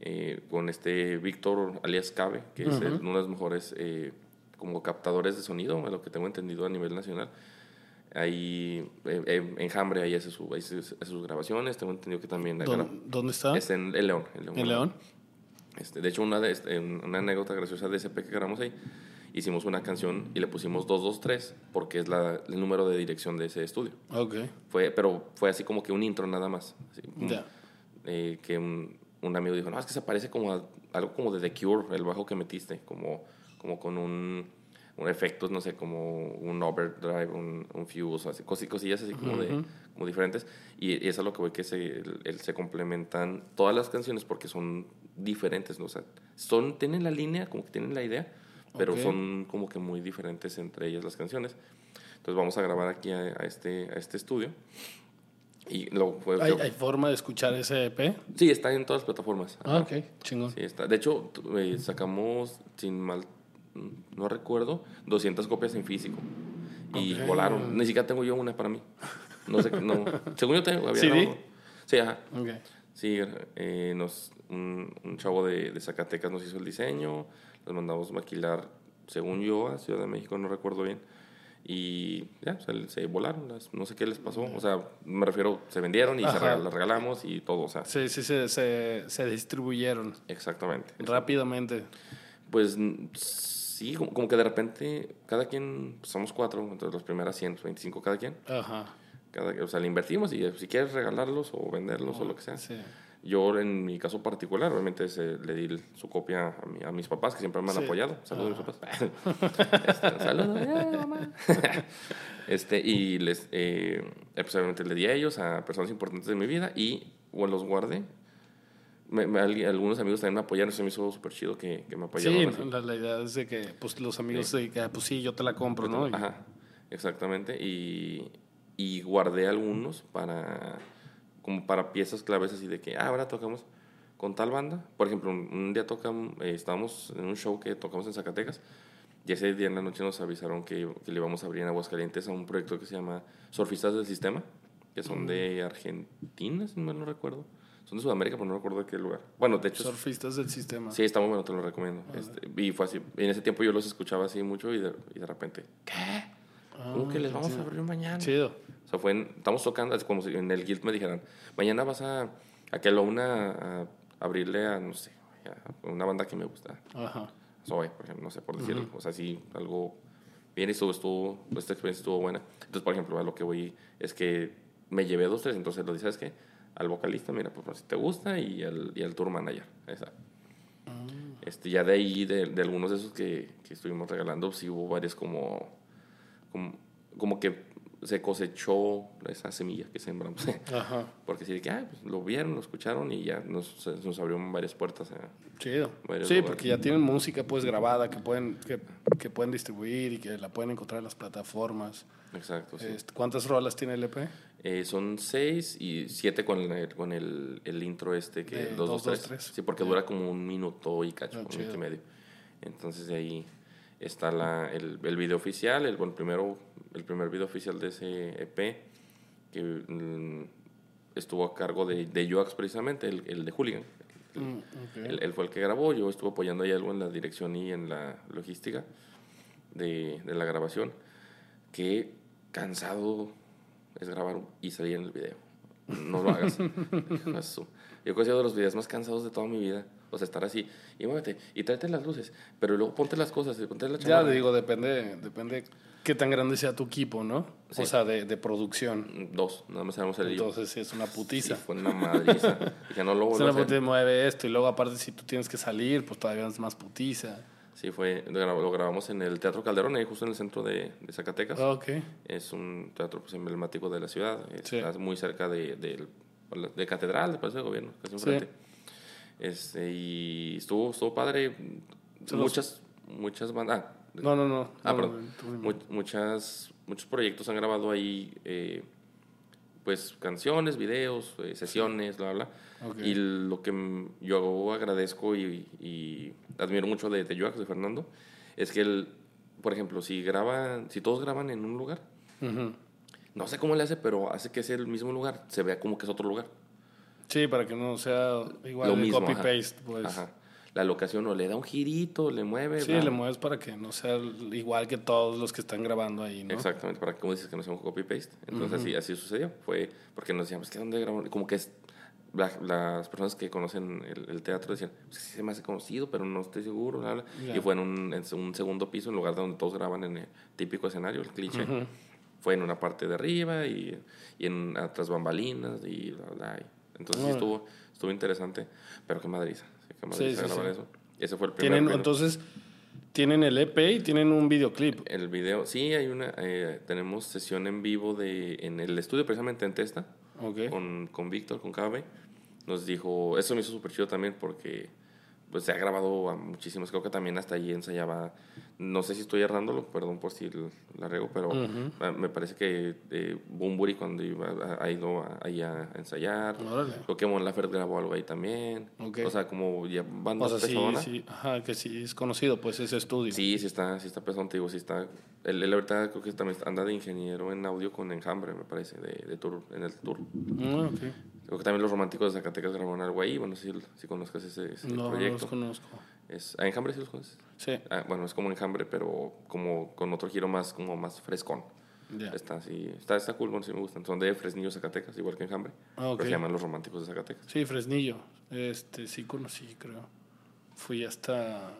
eh, con este Víctor alias Cabe, que es el- uno de los mejores eh, como captadores de sonido, a lo que tengo entendido a nivel nacional. Ahí, eh, eh, Enjambre, ahí hace, su, ahí hace- sus grabaciones. Tengo entendido que también... ¿Dónde, está? es en el León. En León. ¿En León? Este, de hecho, una, de, este, una anécdota graciosa de EP que grabamos ahí, hicimos una canción y le pusimos 223 porque es la, el número de dirección de ese estudio. Fue, pero fue así como que un intro nada más. así, un- Ya. eh, que un, un amigo dijo, no, es que se parece como a algo como de The Cure, el bajo que metiste, como, como con un, un efectos, no sé, como un overdrive, un, un fuse, así, cosi- cosillas así como, de, Ujú. como diferentes. Y, y es a lo que voy que se, el- el- se complementan todas las canciones porque son diferentes, ¿no? O sea, son, tienen la línea, como que tienen la idea, pero Ok. son como que muy diferentes entre ellas las canciones. Entonces vamos a grabar aquí a, a este, a este estudio. Y luego fue... ¿Hay, hay forma de escuchar ese EP? Sí, está en todas las plataformas. Ah, Ajá. ok. Chingón. Sí, está. De hecho, eh, sacamos, sin mal, no recuerdo, 200 copias en físico. Y Ok. volaron. Ni siquiera tengo yo una para mí. No sé, no. [LAUGHS] Según yo tengo, había ¿CD? grabado. Sí, ajá. Ok. Sí, eh, nos, un, un chavo de, de Zacatecas nos hizo el diseño, los mandamos maquilar, según yo, a Ciudad de México, no recuerdo bien. Y ya, se, se volaron, las- no sé qué les pasó. O sea, me refiero, se vendieron y se regal- las regalamos y todo, o sea, Sí, sí, se, se, se distribuyeron exactamente. rápidamente. Pues sí, como, como que de repente, cada quien, pues, somos cuatro, entonces las primeras 125 cada quien. Ajá. Cada, o sea, le invertimos y eh, si quieres regalarlos o venderlos o lo que sea. Sí. Yo, en mi caso particular, obviamente se- le di su copia a, mi- a mis papás, que siempre me han Sí. apoyado. Saludos a mis papás. [LAUGHS] Este, Saludos, eh, mamá. [LAUGHS] este, y les, eh, pues, obviamente le di a ellos, a personas importantes de mi vida, y bueno, los guardé. Me- me- algunos amigos también me apoyaron, se me hizo súper chido que, que me apoyaron. Sí, la, la idea es de que pues, los amigos de que, ah, pues sí, yo te la compro, ¿no? Ajá, exactamente. Y, y guardé algunos para, como para piezas claves así de que, ah, ahora tocamos con tal banda. Por ejemplo, un, un día tocamos, eh, estábamos en un show que tocamos en Zacatecas y ese día en la noche nos avisaron que, que le íbamos a abrir en Aguascalientes a un proyecto que se llama Surfistas del Sistema, que son de Argentina, si mal no recuerdo. Son de Sudamérica, pero no recuerdo de qué lugar. Bueno, de hecho, Surfistas del sistema. Sí, está muy bueno, te lo recomiendo. Este, y fue así. En ese tiempo yo los escuchaba así mucho y de, y de repente, ¿qué? ¿Cómo Ah, que les vamos a abrir mañana? Chido. O sea, fue en- estamos tocando, es como si en el guild me dijeran, mañana vas a, a que la una a abrirle a, no sé, a una banda que me gusta. Ajá. Zoe, por ejemplo, no sé, por decirlo. O sea, sí, algo bien y estuvo, estuvo, esta experiencia estuvo buena. Entonces, por ejemplo, a lo que voy es que me llevé dos, tres, entonces lo dije, ¿sabes qué? Al vocalista, mira, pues si te gusta, y al, y al tour manager. Esa. Este, ya de ahí, de, de algunos de esos que, que estuvimos regalando, sí hubo varios como, como, como que se cosechó esa semilla que sembramos. [LAUGHS] Ajá. Porque sí, que, ah, pues, lo vieron, lo escucharon y ya nos, nos abrieron varias puertas. Chido. Varios Sí, lugares. porque ya tienen música pues grabada que pueden, que, que pueden distribuir y que la pueden encontrar en las plataformas. Exacto, sí. Este, ¿Cuántas rolas tiene el EP? Eh, son seis y siete con el, con el, el intro este, que De dos, dos, dos, tres. tres. Sí, porque dura como un minuto y cacho, Ah, un minuto y medio. Entonces de ahí está la, el, el video oficial, el, bueno, primero, el primer video oficial de ese EP, que mm, estuvo a cargo de, de Joax precisamente, el, el de Hooligan. Mm, ok. Él, él fue el que grabó, yo estuve apoyando ahí algo en la dirección y en la logística de, de la grabación. Qué cansado es grabar y salir en el video. No lo hagas. [LAUGHS] Su- Yo creo que ha sido de los videos más cansados de toda mi vida. O sea, estar así, y muévete, y tráete las luces, pero luego ponte las cosas, y ponte la Ya digo, depende, depende qué tan grande sea tu equipo, ¿no? Sí. O sea, de, de producción. Dos, nada más sabemos el Entonces sí es una putiza. Sí, fue una madriza. [LAUGHS] Dije, no lo Es una putiza, mueve esto y luego aparte si tú tienes que salir, pues todavía es más putiza. Sí, fue, lo grab- lo grabamos en el Teatro Calderón, ahí justo en el centro de, de Zacatecas. Ok. Es un teatro pues, emblemático de la ciudad. Sí. Está muy cerca de, del- de Catedral, de Palacio de Gobierno, casi enfrente. Este, y estuvo, estuvo padre. Muchas, muchas bandas. ah, No, no, no. Ah, no, perdón. muchas, muchos proyectos han grabado ahí, eh, pues, canciones, videos, eh, sesiones, bla, bla. Ok. Y lo que yo agradezco y, y admiro mucho de, de Joax, de Fernando, es que él, por ejemplo, si graban, si todos graban en un lugar, Ujú. no sé cómo le hace, pero hace que sea el mismo lugar, se vea como que es otro lugar. Sí, para que no sea igual lo mismo. ajá. copy-paste, pues. Ajá. La locación o le da un girito, le mueve. Sí, bla. le mueves para que no sea igual que todos los que están grabando ahí, ¿no? Exactamente, para que, como dices, que no sea un copy-paste. Entonces, así, así sucedió. Fue porque nos decíamos, ¿qué dónde grabamos? Como que es, la- las personas que conocen el, el teatro decían, pues, sí se me hace conocido, pero no estoy seguro. bla, bla. Ya. Y fue en un, en un segundo piso, en lugar de donde todos graban en el típico escenario, el cliché. Fue en una parte de arriba y, y en otras bambalinas y bla, bla. y- Entonces, sí estuvo, estuvo interesante, pero qué madriza. sí, qué Sí, madriza sí, grabar eso. Ese fue el primer Tienen, entonces, tienen el EP y tienen un videoclip. El video, sí, hay una, eh, tenemos sesión en vivo de, en el estudio precisamente en Testa, con, con Víctor, con Cabe. Nos dijo, eso me hizo súper chido también porque pues se ha grabado a muchísimos, creo que también hasta allí ensayaba, no sé si estoy errándolo, perdón por si la rego, pero ah, me parece que eh, Bumburi cuando iba, ha, ido ahí a ensayar, Órale. creo que Mon Laferte grabó algo ahí también, Ok. o sea, como ya O bandas sea, sí, sí, ajá, que sí es conocido, pues, ese estudio. Sí, sí está, sí está pesado, te digo, sí está. Él, él ahorita creo que también anda de ingeniero en audio con Enjambre, me parece, de, de tour, en el tour. Ah, ok. Creo que también los románticos de Zacatecas grabaron algo ahí, bueno, si, si conozcas ese, ese No, no proyecto. los conozco. es, ¿A Enjambre sí los conoces? Sí, Ah, bueno, es como Enjambre, pero como con otro giro más, como más frescón. ya. Está así, está, está cool, bueno, sí me gustan. Son de Fresnillo, Zacatecas, igual que Enjambre. Ah, ok. Pero se llaman los románticos de Zacatecas. Sí, Fresnillo. Este, sí conocí, creo. Fui hasta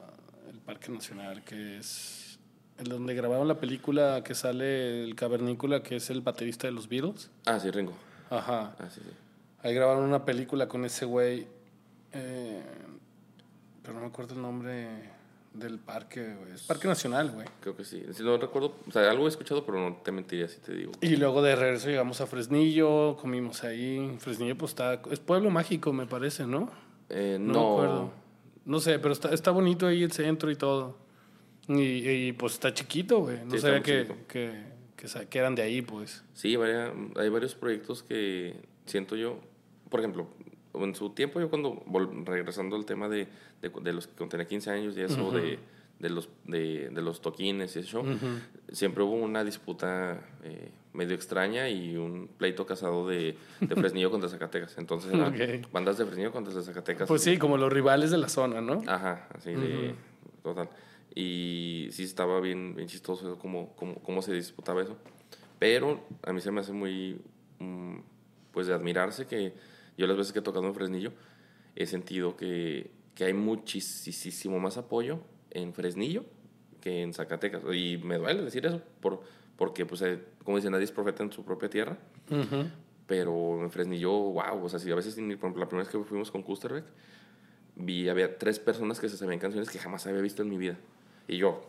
el Parque Nacional, que es el donde grabaron la película que sale el cavernícola, que es el baterista de los Beatles. Ah, sí, Ringo. Ajá. Ah, sí, sí. Ahí grabaron una película con ese güey. eh, pero no me acuerdo el nombre del parque, güey. Es Parque Nacional, güey. Creo que sí. Si no recuerdo, o sea, algo he escuchado, pero no te mentiría si te digo. Y luego de regreso llegamos a Fresnillo, comimos ahí. Fresnillo, pues está. Es pueblo mágico, me parece, ¿no? Eh, No, no, me acuerdo. No sé, pero está, está bonito ahí el centro y todo. Y, y, pues está chiquito, güey. No Sí, sabía que, que, que, eran de ahí, pues. Sí, hay varios proyectos que siento yo, por ejemplo, en su tiempo yo cuando, regresando al tema de, de, de los que tenía 15 años y eso, de, de, los, de, de los toquines y eso, siempre hubo una disputa eh, medio extraña y un pleito casado de, de [LAUGHS] Fresnillo contra Zacatecas. Entonces eran Ok. bandas de Fresnillo contra Zacatecas. Pues sí, como los rivales de la zona, ¿no? Ajá, así de total. Y sí estaba bien, bien chistoso cómo, cómo, cómo se disputaba eso. Pero a mí se me hace muy, mm, pues de admirarse que yo las veces que he tocado en Fresnillo he sentido que, que hay muchísimo más apoyo en Fresnillo que en Zacatecas. Y me duele decir eso, por, porque, pues, eh, como dicen, nadie es profeta en su propia tierra. Ujú. Pero en Fresnillo, wow, o sea, si a veces, por ejemplo, la primera vez que fuimos con Kusterbeck, vi, había tres personas que se sabían canciones que jamás había visto en mi vida. Y yo,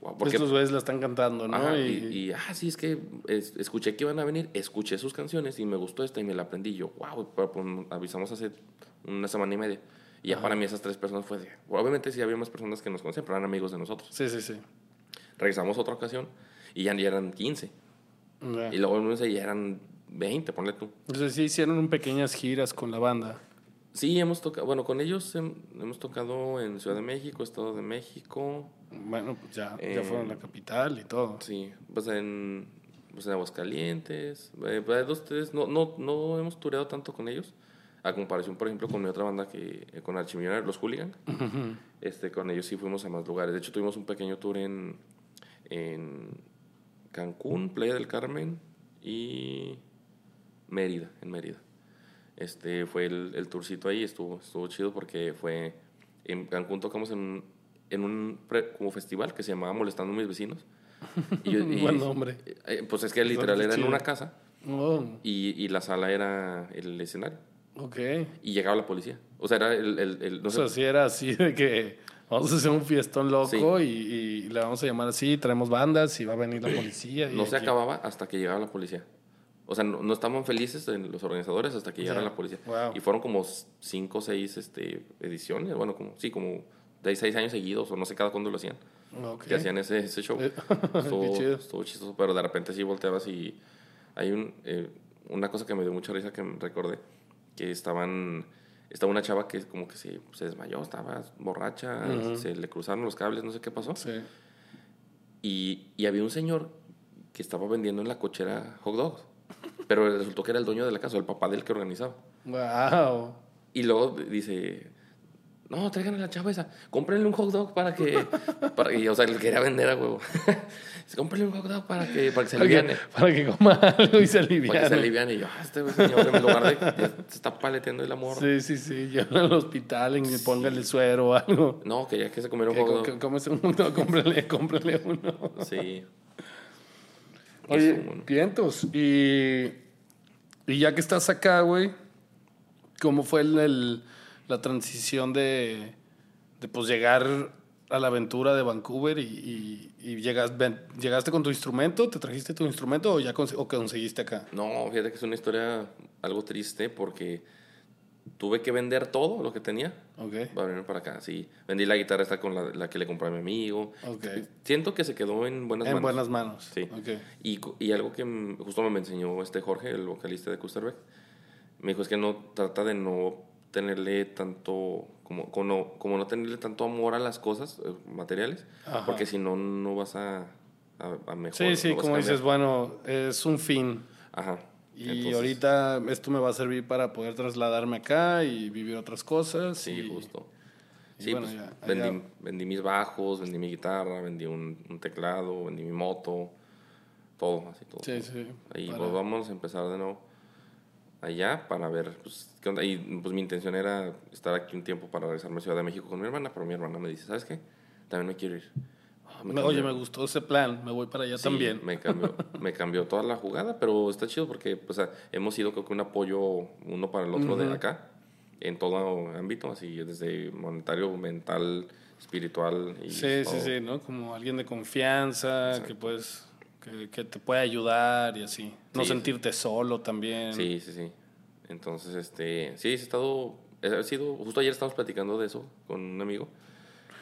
wow, porque... Estos güeyes la están cantando, ¿no? Ajá, y, y, y, ah, sí, es que es- escuché que iban a venir, escuché sus canciones y me gustó esta y me la aprendí. Y yo, wow, pues, avisamos hace una semana y media. Y ya para mí esas tres personas fue de... Obviamente sí había más personas que nos conocían, pero eran amigos de nosotros. Sí, sí, sí. Regresamos otra ocasión y ya, ya eran 15. Ya. Y luego ya eran 20, ponle tú. Entonces sí hicieron pequeñas giras con la banda. Sí, hemos tocado, bueno, con ellos hem- hemos tocado en Ciudad de México, Estado de México, Bueno, pues ya, ya Eh, fueron a la capital y todo. sí, pues en, pues en Aguascalientes, eh, pues, dos, tres, no, no, no hemos tureado tanto con ellos, a comparación, por ejemplo, con mi otra banda, que eh, con Archimillonarios, los Hooligan, este, con ellos sí fuimos a más lugares, de hecho tuvimos un pequeño tour en, en Cancún, Playa del Carmen y Mérida, en Mérida. Este fue el, el tourcito ahí, estuvo, estuvo chido porque fue en Cancún tocamos en, un- en un pre- como festival que se llamaba Molestando a mis vecinos. Y yo- [LAUGHS] y- Buen nombre. eh, pues es que literal era en una casa Oh, y, y la sala era el escenario. ok. Y llegaba la policía. O sea, era el... el, el- no O sé, sea, sí era así de que vamos a hacer un fiestón loco Sí. y, y le vamos a llamar así, traemos bandas y va a venir la policía. y no se acababa hasta que llegaba la policía. O sea, no, no estaban felices en los organizadores hasta que llegara Ya. la policía. Wow. Y fueron como cinco o seis este, ediciones. Bueno, como, sí, como de seis años seguidos o no sé cada cuándo lo hacían. Ok. que hacían ese, ese show. [LAUGHS] Estuvo, chido. estuvo chistoso, pero de repente sí volteabas y hay un, eh, una cosa que me dio mucha risa que me recordé, que estaban, estaba una chava que como que se, se desmayó, estaba borracha, Ujú. se le cruzaron los cables, no sé qué pasó, Sí. y, y había un señor que estaba vendiendo en la cochera hot dogs, pero resultó que era el dueño de la casa, el papá del que organizaba. Wow. Y luego dice, no, traigan a la chava esa, cómprenle un hot dog para que, [LAUGHS] para que, o sea, le quería vender a huevo. [LAUGHS] Cómprenle un hot dog para que, para que se Para que, aliviane. para que coma algo y se [LAUGHS] Para que se aliviane. aliviane. Y yo, ah, este señor, en lugar de, ya se está paleteando el amor. Sí, sí, sí. Llévalo al hospital y póngale suero o algo. No, que ya que se comiera un hot dog. cómese uno, cómprale, cómprale uno. Sí. Oye, vientos. Y, y ya que estás acá, güey, ¿cómo fue el, el- la transición de, de pues llegar a la aventura de Vancouver y, y, y llegas, ven- llegaste con tu instrumento? ¿Te trajiste tu instrumento o ya cons- o conseguiste acá? No, fíjate que es una historia algo triste porque tuve que vender todo lo que tenía Ok. para venir para acá. Sí, vendí la guitarra esta con la, la que le compré a mi amigo. Ok. Siento que se quedó en buenas en manos. buenas manos. Sí. Ok. Y, y algo que justo me enseñó este Jorge, el vocalista de Kusterbeck, me dijo es que no trata de no tenerle tanto, como, como, como no tenerle tanto amor a las cosas eh, materiales, Ajá. porque si no, no vas a, a, a mejorar. Sí, sí, no como dices, bueno, es un fin. Ajá. Y Entonces, ahorita esto me va a servir para poder trasladarme acá y vivir otras cosas. Sí, y- justo. y Sí, bueno, pues, ya, vendí, allá- vendí mis bajos, vendí mi guitarra, vendí un, un teclado, vendí mi moto, todo, así todo. Sí, sí. Ahí para- pues vamos a empezar de nuevo allá para ver pues, qué onda. Y pues mi intención era estar aquí un tiempo para regresarme a Ciudad de México con mi hermana, pero mi hermana me dice, ¿sabes qué? También me quiero ir. Me Oye, me gustó ese plan, me voy para allá Sí, también. Me cambió, [LAUGHS] me cambió toda la jugada, pero está chido porque pues, ah, hemos sido creo que un apoyo uno para el otro de acá, en todo ámbito, así desde monetario, mental, espiritual. Y Sí, todo. sí, sí, ¿no? Como alguien de confianza, que puedes, que, que te puede ayudar y así. No Sí, sí. sentirte solo también. Sí, sí, sí. Entonces, este, sí, he estado, he sido, justo ayer estábamos platicando de eso con un amigo.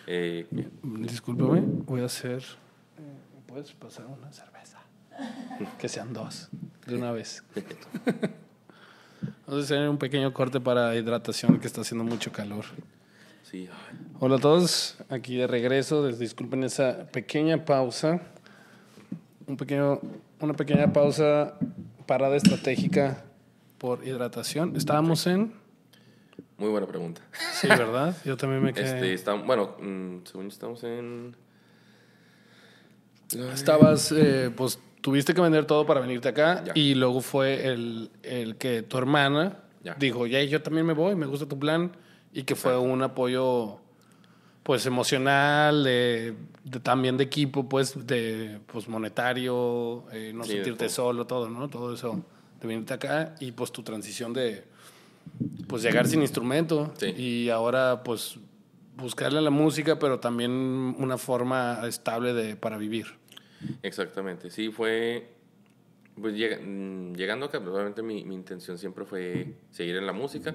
Eh, Discúlpame, voy a hacer. ¿me ¿Puedes pasar una cerveza? Que sean dos, de una vez. [LAUGHS] Vamos a hacer un pequeño corte para hidratación, que está haciendo mucho calor. sí, Hola a todos, aquí de regreso. des- Disculpen esa pequeña pausa. Un pequeño, una pequeña pausa, parada estratégica por hidratación. Estábamos en. Muy buena pregunta. Sí, ¿verdad? Yo también me quedé. Este, está, bueno, mm, según estamos en... Estabas, eh, pues tuviste que vender todo para venirte acá Ya. y luego fue el, el que tu hermana Ya. dijo, ya, yo también me voy, me gusta tu plan y que fue un apoyo pues emocional, de, de- también de equipo, pues de pues monetario, eh, no Sí, sentirte solo, todo, ¿no? Todo eso de venirte acá y pues tu transición de pues llegar sin instrumento Sí. y ahora pues buscarle a la música, pero también una forma estable de para vivir. Exactamente, sí, fue. Pues mm, llegando acá, obviamente mi, mi intención siempre fue seguir en la música.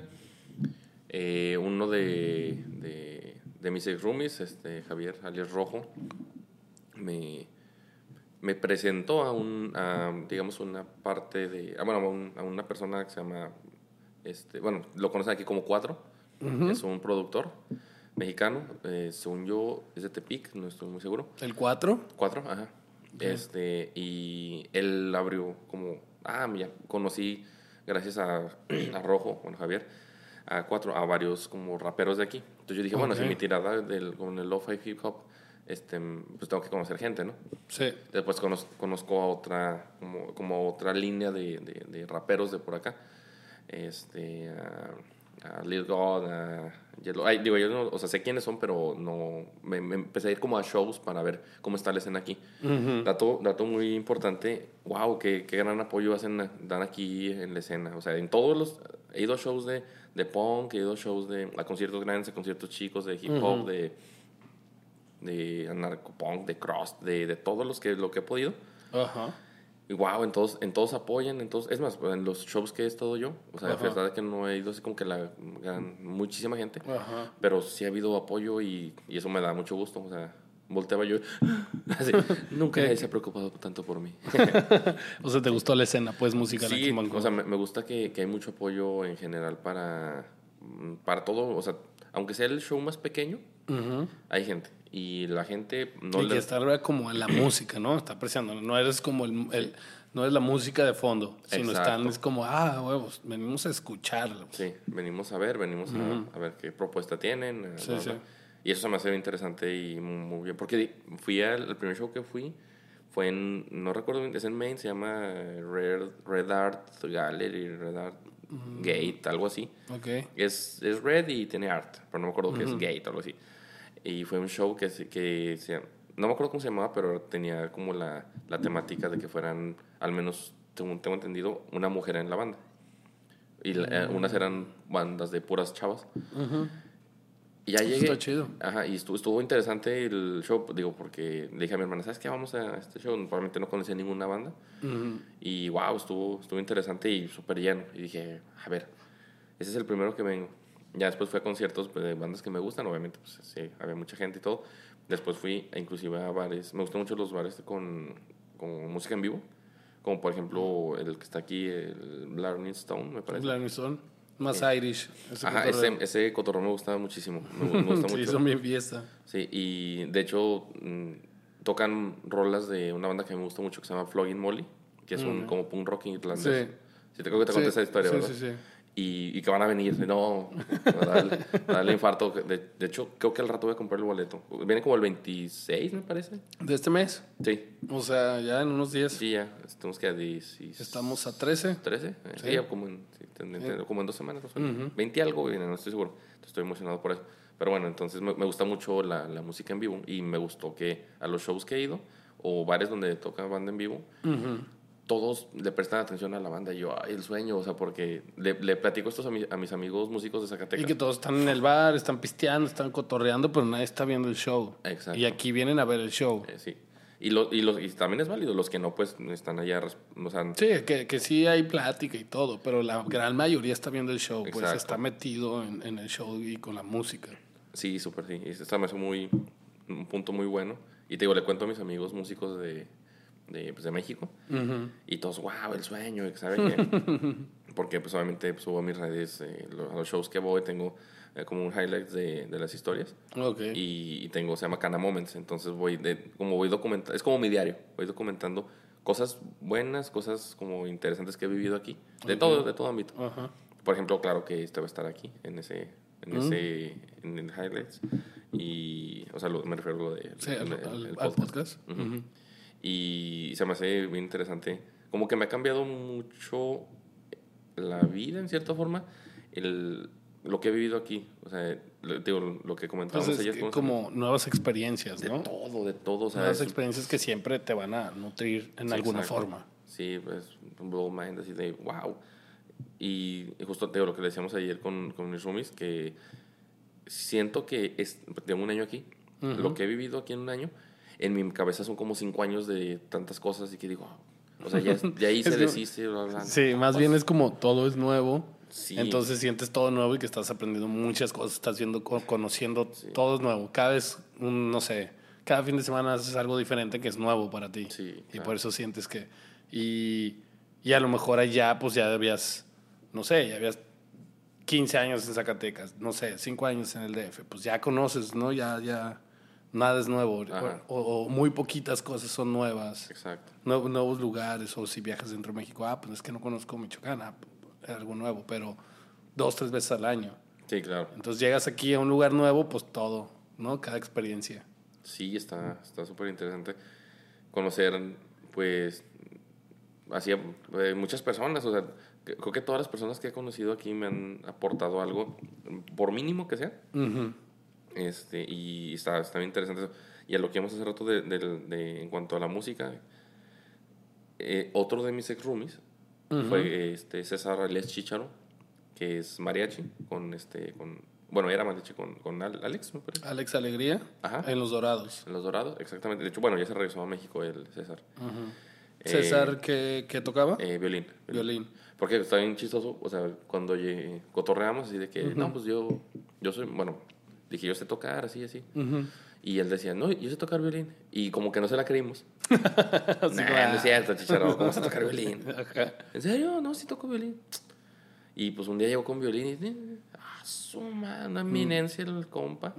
Eh, uno de, de, de mis ex roomies, este, Javier alias Rojo, me, me presentó a un, a, digamos, una parte de, ah, bueno, a, un- a una persona que se llama, este, bueno, lo conocen aquí como Cuatro, es un productor mexicano, eh, según yo es de Tepic, no estoy muy seguro. El 4, Cuatro, ajá. Este, y él abrió como, ah, mira, conocí, gracias a, [CLEARS THROAT] a Rojo, bueno, Javier, a cuatro, a varios como raperos de aquí. Entonces yo dije, bueno, Ok. si mi tirada del, con el lo-fi hip hop, este, pues tengo que conocer gente, ¿no? sí. Después conozco, conozco a otra, como, como otra línea de, de, de raperos de por acá. Este, a, a Lil God, a Yellow. Ay, digo, yo no, o sea, sé quiénes son, pero no. Me, me empecé a ir como a shows para ver cómo está la escena aquí. dato, dato muy importante. Wow, qué, qué gran apoyo hacen, dan aquí en la escena. O sea, en todos los. He ido a shows de, de punk, he ido a shows de. a conciertos grandes, a conciertos chicos, de hip hop, de de anarcopunk, de cross, de, de todos los que, lo que he podido. Ajá. Y wow, en todos, en todos apoyan, en todos, es más, en los shows que he estado yo, o sea, a Ajá. pesar de que no he ido así como que la gran- muchísima gente, Ajá. pero sí ha habido apoyo y, y eso me da mucho gusto, o sea, volteaba yo, [LAUGHS] así, nunca nadie se ha preocupado tanto por mí. [LAUGHS] O sea, ¿te gustó la escena, pues, musical aquí Sí, Vancouver? o sea, me, me gusta que, que hay mucho apoyo en general para, para todo, o sea, aunque sea el show más pequeño, hay gente. Y la gente no y que le... estar como en la [CLEARS THROAT] música, ¿no? Está apreciando. No eres como el, el- no es la música de fondo, sino Exacto. están, es como, ah, huevos, venimos a escucharlo. Sí, venimos a ver, venimos a- a, ver qué propuesta tienen. eh, Sí, sí. Y eso se me hace interesante y muy bien. Porque fui al el primer show que fui, fue en, no recuerdo bien, es en Maine, se llama Red, Red Art Gallery, Red Art Gate, algo así. Ok. Es, es Red y tiene Art, pero no me acuerdo qué es Gate, algo así. Y fue un show que, se- que se, no me acuerdo cómo se llamaba, pero tenía como la, la temática de que fueran, al menos, tengo, tengo entendido, una mujer en la banda. Y la- eh, unas eran bandas de puras chavas. Y ya llegué. está chido. Ajá, y estuvo, estuvo interesante el show, digo, porque le dije a mi hermana, ¿sabes qué? Vamos a este show. Probablemente no conocía ninguna banda. Ujú. Y wow, estuvo, estuvo interesante y súper lleno. Y dije, a ver, ese es el primero que vengo. Ya después fui a conciertos pues, de bandas que me gustan, obviamente, pues sí, había mucha gente y todo. Después fui inclusive a bares, me gustan mucho los bares con, con música en vivo, como por ejemplo el que está aquí, el Blarney Stone, me parece. Blarney Stone, más Irish. ese Ajá, cotorreo. ese, ese cotorreo me gusta muchísimo, me, me [LAUGHS] gusta sí, mucho. son bien fiesta. Sí, y de hecho mm, tocan rolas de una banda que me gusta mucho que se llama Flogging Molly, que es un como punk rock irlandés. Sí. Sí, te creo que te conté esa historia, sí, ¿verdad? Sí, sí, Y, y que van a venir. No, darle infarto. De, de hecho, creo que al rato voy a comprar el boleto. Viene como el 26, me parece. ¿De este mes? Sí, O sea, ya en unos días. sí, ya. Estamos que a 10 Estamos a 13. 13. Eh, Sí. Sí, ya como en, sí, como en dos semanas. o menos. 20 algo viene, no estoy seguro. Entonces, Estoy emocionado por eso. Pero bueno, entonces me, me gusta mucho la, la música en vivo y me gustó que a los shows que he ido o bares donde toca banda en vivo, todos le prestan atención a la banda. Y yo, ay, el sueño, o sea, porque le, le platico esto a, mi- a mis amigos músicos de Zacatecas. Y que todos están en el bar, están pisteando, están cotorreando, pero nadie está viendo el show. Exacto. Y aquí vienen a ver el show. Eh, sí. Y, lo, y, los, y también es válido, los que no, pues están allá. O sea, Sí, que, que sí hay plática y todo, pero la gran mayoría está viendo el show, pues está metido en, en el show y con la música. Sí, súper sí. Y Esta me hace muy, un punto muy bueno. Y te digo, le cuento a mis amigos músicos de, de, pues, de México. Y todos, wow, el sueño, ¿sabes qué? [LAUGHS] Porque pues obviamente pues, subo a mis redes, eh, a los shows que voy, tengo eh, como un highlight de, de las historias. Y, y tengo, se llama Cana Moments. Entonces voy, de, como voy documentando, es como mi diario. Voy documentando cosas buenas, cosas como interesantes que he vivido aquí. De todo, de todo ámbito. Por ejemplo, claro que este va a estar aquí, en ese, en ese, en el highlights. Y, o sea, lo- me refiero a lo de Sí, el- al, el- al- el al podcast. Y se me hace bien interesante. Como que me ha cambiado mucho la vida, en cierta forma, el, lo que he vivido aquí. O sea, lo, digo, lo que comentábamos Entonces, ayer. como nuevas experiencias, de ¿no? todo, de todo. O sea, Nuevas experiencias que siempre te van a nutrir en alguna exacto. forma. Sí, pues un blow mind así de wow. Y justo digo lo que le decíamos ayer con, con mis roomies, que siento que es, de un año aquí, lo que he vivido aquí en un año, en mi cabeza son como cinco años de tantas cosas y que digo, o sea, ya, ya ahí [LAUGHS] se deshice, bla, bla. Sí, más bien es como todo es nuevo. Sí. Entonces sientes todo nuevo y que estás aprendiendo muchas cosas, estás viendo, conociendo, todo es nuevo. Cada vez, no sé, cada fin de semana haces algo diferente que es nuevo para ti. Sí, Y por eso sientes que... Y, y a lo mejor allá, pues ya habías, no sé, ya habías 15 años en Zacatecas, no sé, 5 años en el DF, pues ya conoces, ¿no? Ya, ya, nada es nuevo. O, muy poquitas cosas son nuevas. Exacto. nuevos lugares, o si viajas dentro de México, ah, pues es que no conozco Michoacán, ah, algo nuevo, pero dos, tres veces al año. Sí, claro. Entonces llegas aquí a un lugar nuevo, pues todo, ¿no? Cada experiencia. Sí, está súper interesante conocer, pues, así eh, muchas personas, o sea, creo que todas las personas que he conocido aquí me han aportado algo, por mínimo que sea. Este, y está, está bien interesante Y a lo que hemos hace rato de, de, en cuanto a la música, eh, otro de mis ex roomies fue este César Alex Chicharo, que es mariachi, con este, con, bueno, era mariachi con, con Alex, me parece. Alex Alegría, en Los Dorados. En Los Dorados, exactamente. De hecho, bueno, ya se regresó a México el César. César, eh, ¿qué, tocaba? Eh, violín, violín. Porque está bien chistoso, o sea, cuando cotorreamos así de que, no, pues yo, yo soy, bueno, dije, yo sé tocar, así, así. Y él decía, no, yo sé tocar violín. Y como que no se la creímos. [LAUGHS] no es cierto, chicharro, ¿cómo sé tocar violín? [LAUGHS] ¿En serio? No, sí toco violín. Y pues un día llegó con violín y ah, su una eminencia el compa.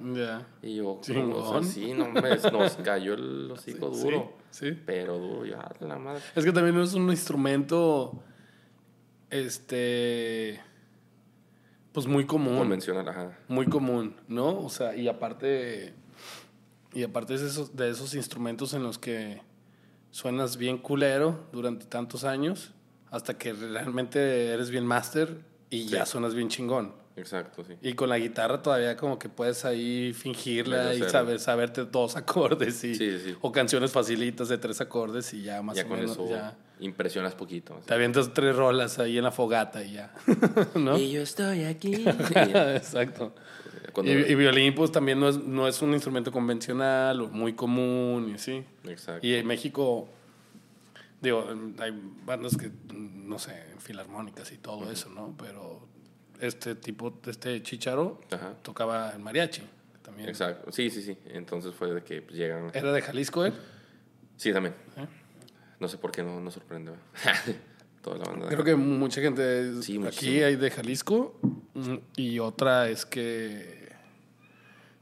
Y yo, como, sí, no, me, nos cayó el hocico duro. Sí, sí. Pero duro, ya, la madre. Es que también es un instrumento este, pues muy común. Convencional, ajá. Muy común, ¿no? O sea, y aparte, y aparte de esos, de esos instrumentos en los que suenas bien culero durante tantos años, hasta que realmente eres bien máster y ya suenas bien chingón. Exacto, sí. Y con la guitarra todavía como que puedes ahí fingirla y saber, saberte dos [LAUGHS] acordes y, o canciones facilitas de tres acordes y ya más o menos ya impresionas poquito. Te avientas tres rolas ahí en la fogata y ya. [LAUGHS] ¿no? Y yo estoy aquí. [LAUGHS] Exacto. Y, violín, pues también no es, no es un instrumento convencional o muy común y así. Exacto. Y en México, digo, hay bandas que, no sé, filarmónicas y todo eso, ¿no? Pero este tipo, este chicharo, tocaba el mariachi. También. Exacto. Sí, sí, sí. Entonces fue de que pues, llegan. ¿Era de Jalisco él? Sí, también. ¿Eh? No sé por qué no, no sorprende. [LAUGHS] Toda la banda. Creo que mucha gente aquí hay de Jalisco mm, y otra es que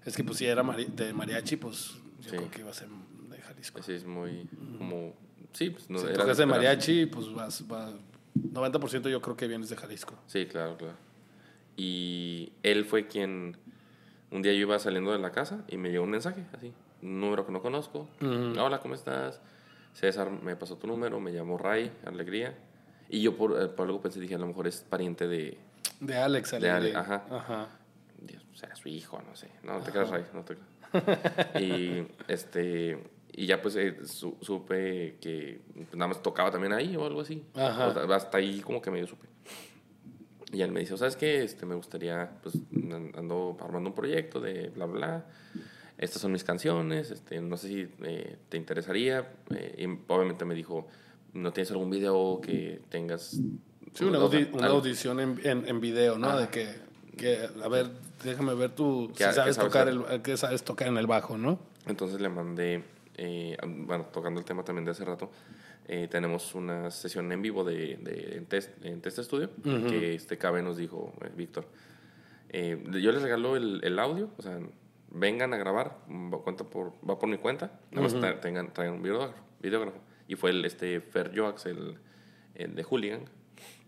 es que pues si era de mariachi, pues yo creo que iba a ser de Jalisco. Sí, es muy como sí, pues no si era de mariachi, pues vas, va 90% yo creo que vienes de Jalisco. Sí, claro, claro. Y él fue quien un día yo iba saliendo de la casa y me llegó un mensaje así, un número que no conozco. Hola, ¿cómo estás? César me pasó tu número, me llamó Ray, Alegría. Y yo por, eh, por algo pensé, dije, a lo mejor es pariente de... De Alex, Alegría. De Alex, ajá. Ajá. Dios, será su hijo, no sé. No, te creas, Ray, no te creas. [LAUGHS] y, este, y ya pues eh, supe que nada más tocaba también ahí o algo así. Ajá. hasta ahí como que medio supe. Y él me dice, ¿sabes qué? Este, me gustaría, pues ando armando un proyecto de bla, bla estas son mis canciones, este, no sé si eh, te interesaría. Eh, y obviamente me dijo, ¿no tienes algún video que tengas? Sí, una, audición en, en, video, ¿no? De que, que, a ver, déjame ver tú si sabes, tocar el, que sabes tocar en el bajo, ¿no? Entonces le mandé, eh, bueno, tocando el tema también de hace rato, tenemos una sesión en vivo de, de en, test, en Test Studio, que este cabe nos dijo, Víctor. yo les regalo el, el audio, o sea, vengan a grabar, va, por, va por mi cuenta, nada más tengan, traigan un videógrafo, videógrafo. Y fue el este Fer Joax, el, el, de Hooligan,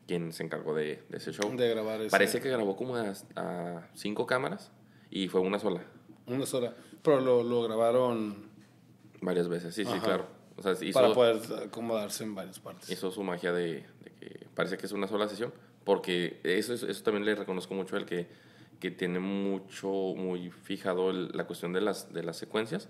quien se encargó de, de ese show. De grabar ese. Parece que grabó como a, a, cinco cámaras y fue una sola. Una sola. Pero lo, lo grabaron... Varias veces, sí, sí, claro. O sea, hizo, Para poder acomodarse en varias partes. Hizo su magia de, de, que parece que es una sola sesión, porque eso, eso también le reconozco mucho al que que tiene mucho, muy fijado la cuestión de las, de las secuencias.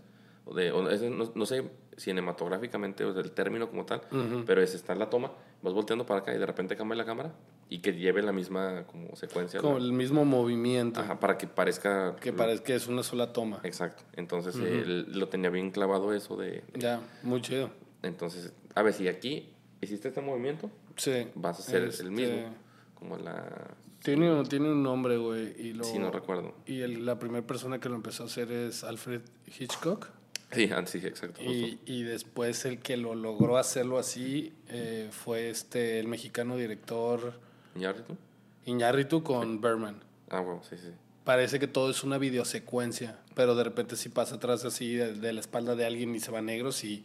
de, o es- no, no sé cinematográficamente, o sea, el término como tal, pero es estar la toma, vas volteando para acá y de repente cambia la cámara y que lleve la misma como secuencia. Como ¿no? el mismo movimiento. Ajá, para que parezca... Que parece que es una sola toma. Exacto. Entonces él lo tenía bien clavado eso de... Ya, muy chido. Entonces, a ver, si aquí hiciste este movimiento, Sí. vas a hacer Este, el mismo. Como la... Tiene, un- tiene un nombre, güey. Y lo, Sí, no recuerdo. Y el- la primera persona que lo empezó a hacer es Alfred Hitchcock. Sí, ah, sí, exacto. Y, y después el que lo logró hacerlo así eh, fue este el mexicano director ¿Iñárritu? Iñárritu con Berman. Ah, bueno, sí, sí. Parece que todo es una videosecuencia, pero de repente si pasa atrás así de, de la espalda de alguien y se va a negros y,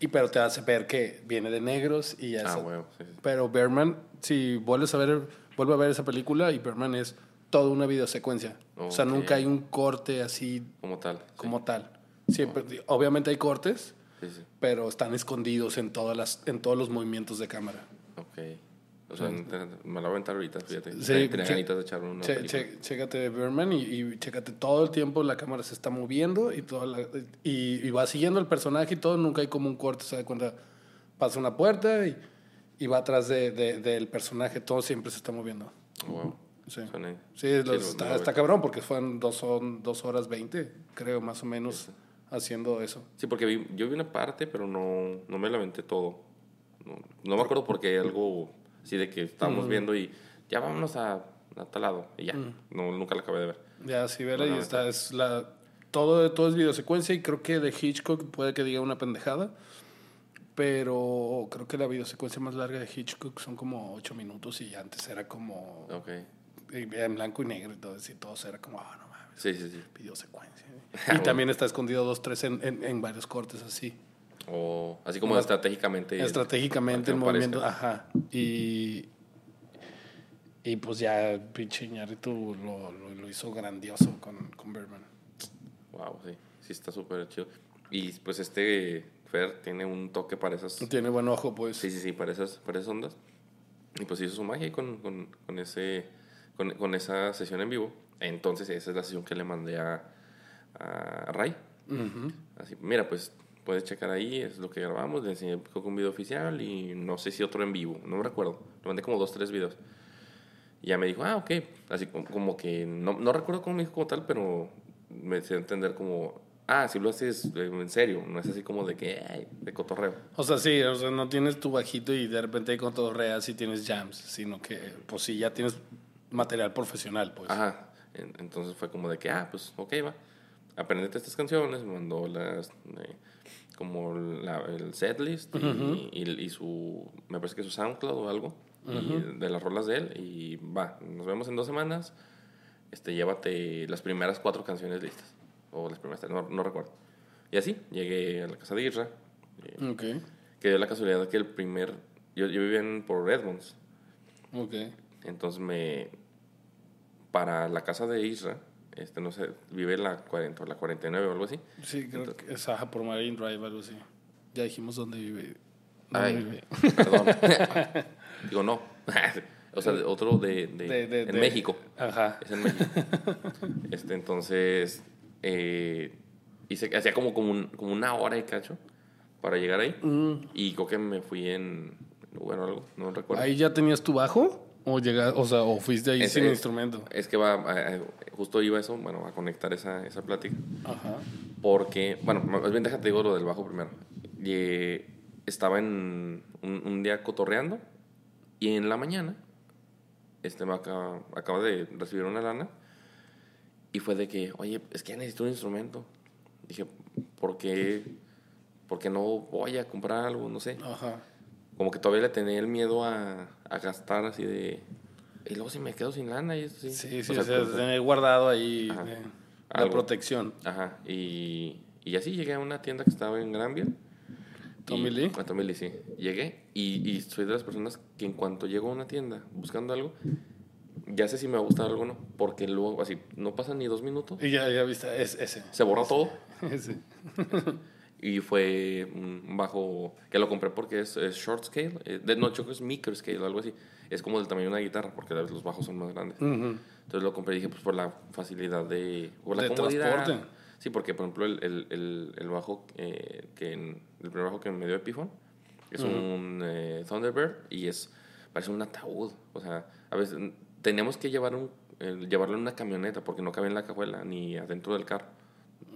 y pero te hace ver que viene de negros y ya Ah, bueno, sí, sí. Pero Berman, si vuelves a ver, vuelve a ver esa película y Berman es toda una videosecuencia. O sea, nunca hay un corte así Como tal. sí. como tal. Siempre, obviamente hay cortes, Sí, sí. pero están escondidos en todas las, en todos los movimientos de cámara. Ok. O sea, me la voy a aventar ahorita, fíjate. Sí, ganitas de echar una Che- che- chécate Berman y, y chécate todo el tiempo la cámara se está moviendo y, toda la- y, y va siguiendo el personaje y todo, nunca hay como un corte, se da cuenta, pasa una puerta y, y va atrás de, de- del personaje, todo siempre se está moviendo. Wow. Sí, sí, los- lo- está, está cabrón porque fueron dos, son dos horas veinte, creo, más o menos, haciendo eso. Sí, porque vi- yo vi una parte, pero no, no me la aventé todo. No, no me acuerdo porque algo así de que estábamos viendo y ya vámonos a, a tal lado. Y ya. No, nunca la acabé de ver. Ya, sí, vela, y Bueno, está, es la, todo, todo es videosecuencia y creo que de Hitchcock puede que diga una pendejada, pero creo que la videosecuencia más larga de Hitchcock son como ocho minutos y antes era como Ok. en blanco y negro y todo y todo era como, ah, no mames, Sí, sí, sí. videosecuencia. [LAUGHS] Y también está escondido dos, tres en, en, en varios cortes así. O así como estratégicamente. Estratégicamente el no movimiento, parezca. ajá. Y, y pues ya pinche Iñárritu lo, lo, lo hizo grandioso con, con. Wow, sí. Sí, está súper chido. Y pues este Fer tiene un toque para esas. Tiene buen ojo, pues. Sí, sí, sí, para esas, para esas ondas. Y pues hizo su magia con, con, con ese, con, con esa sesión en vivo. Entonces esa es la sesión que le mandé a, a Ray. Ujú. Así, mira, pues puedes checar ahí, es lo que grabamos, le enseñé un video oficial y no sé si otro en vivo, no me recuerdo. Le mandé como dos, tres videos. Y ya me dijo, ah, ok. Así como, como que, no, no recuerdo cómo me dijo como tal, pero me hizo entender como, ah, si lo haces eh, en serio, no es así como de que, ay, de cotorreo. O sea, sí, o sea, no tienes tu bajito y de repente cotorreas y tienes jams, sino que, pues sí, ya tienes material profesional, pues. Ajá. En- Entonces fue como de que, ah, pues, ok, va. Aprendete estas canciones, me mandó las, eh, como la, el setlist y, y, y su, me parece que su SoundCloud o algo, y de las rolas de él, y va, nos vemos en dos semanas, este, llévate las primeras cuatro canciones listas, o las primeras tres, no, no recuerdo. Y así, llegué a la casa de Isra, eh, Ok, que dio la casualidad que el primer, yo, yo vivía en, por Redmonds, ok. entonces me. Para la casa de Isra, este, no sé, vive la 40 o la 49 o algo así. Sí, creo que es ajá, por Marine Drive, algo así. Ya dijimos dónde vive. dónde Ay, vive. perdón. [LAUGHS] Digo, no. [LAUGHS] o sea, otro de, de- De- de- en México. Ajá. Es en México. este, entonces, eh, hice, hacía como, como, un- como una hora y cacho para llegar ahí. Mm. Y creo que me fui en Uber o algo, no recuerdo. ¿Ahí ya tenías tu bajo? ¿O, llega, o sea, o fuiste ahí Ese sin es- instrumento? Es que va, a- a- justo iba eso, bueno, a conectar esa, esa plática. Ajá. Porque, bueno, más bien déjate digo lo del bajo primero. Y, eh, estaba en un, un día cotorreando y en la mañana este me acaba, acaba de recibir una lana y fue de que, oye, es que necesito un instrumento. Dije, ¿por qué, por qué no voy a comprar algo? No sé. Ajá. Como que todavía le tenía el miedo a, a gastar así de... Y luego si me quedo sin lana y eso sí. Sí, sí, O sea, o sea, pues, tener guardado ahí Ajá. eh, la protección. Ajá, y, y así llegué a una tienda que estaba en Granville. ¿Tommy Lee? A Tommy Lee, sí. Llegué y, y soy de las personas que en cuanto llego a una tienda buscando algo, ya sé si me va a gustar algo o no. Porque luego, así, no pasan ni dos minutos, Y ya, ya viste, es ese. se borra todo. [LAUGHS] ese. Y fue un bajo que lo compré porque es, es short scale. eh, de, no, que es micro scale algo así. Es como del tamaño de una guitarra porque los bajos son más grandes. Ujú. Entonces lo compré y dije, pues por la facilidad de. Por la De comodidad. transporte. Sí, porque por ejemplo el, el, el, el bajo eh, que en- el primer bajo que me dio Epiphone es un eh, Thunderbird y es parece un ataúd. O sea, a veces teníamos que llevar un, eh, llevarlo en una camioneta porque no cabía en la cajuela ni adentro del carro.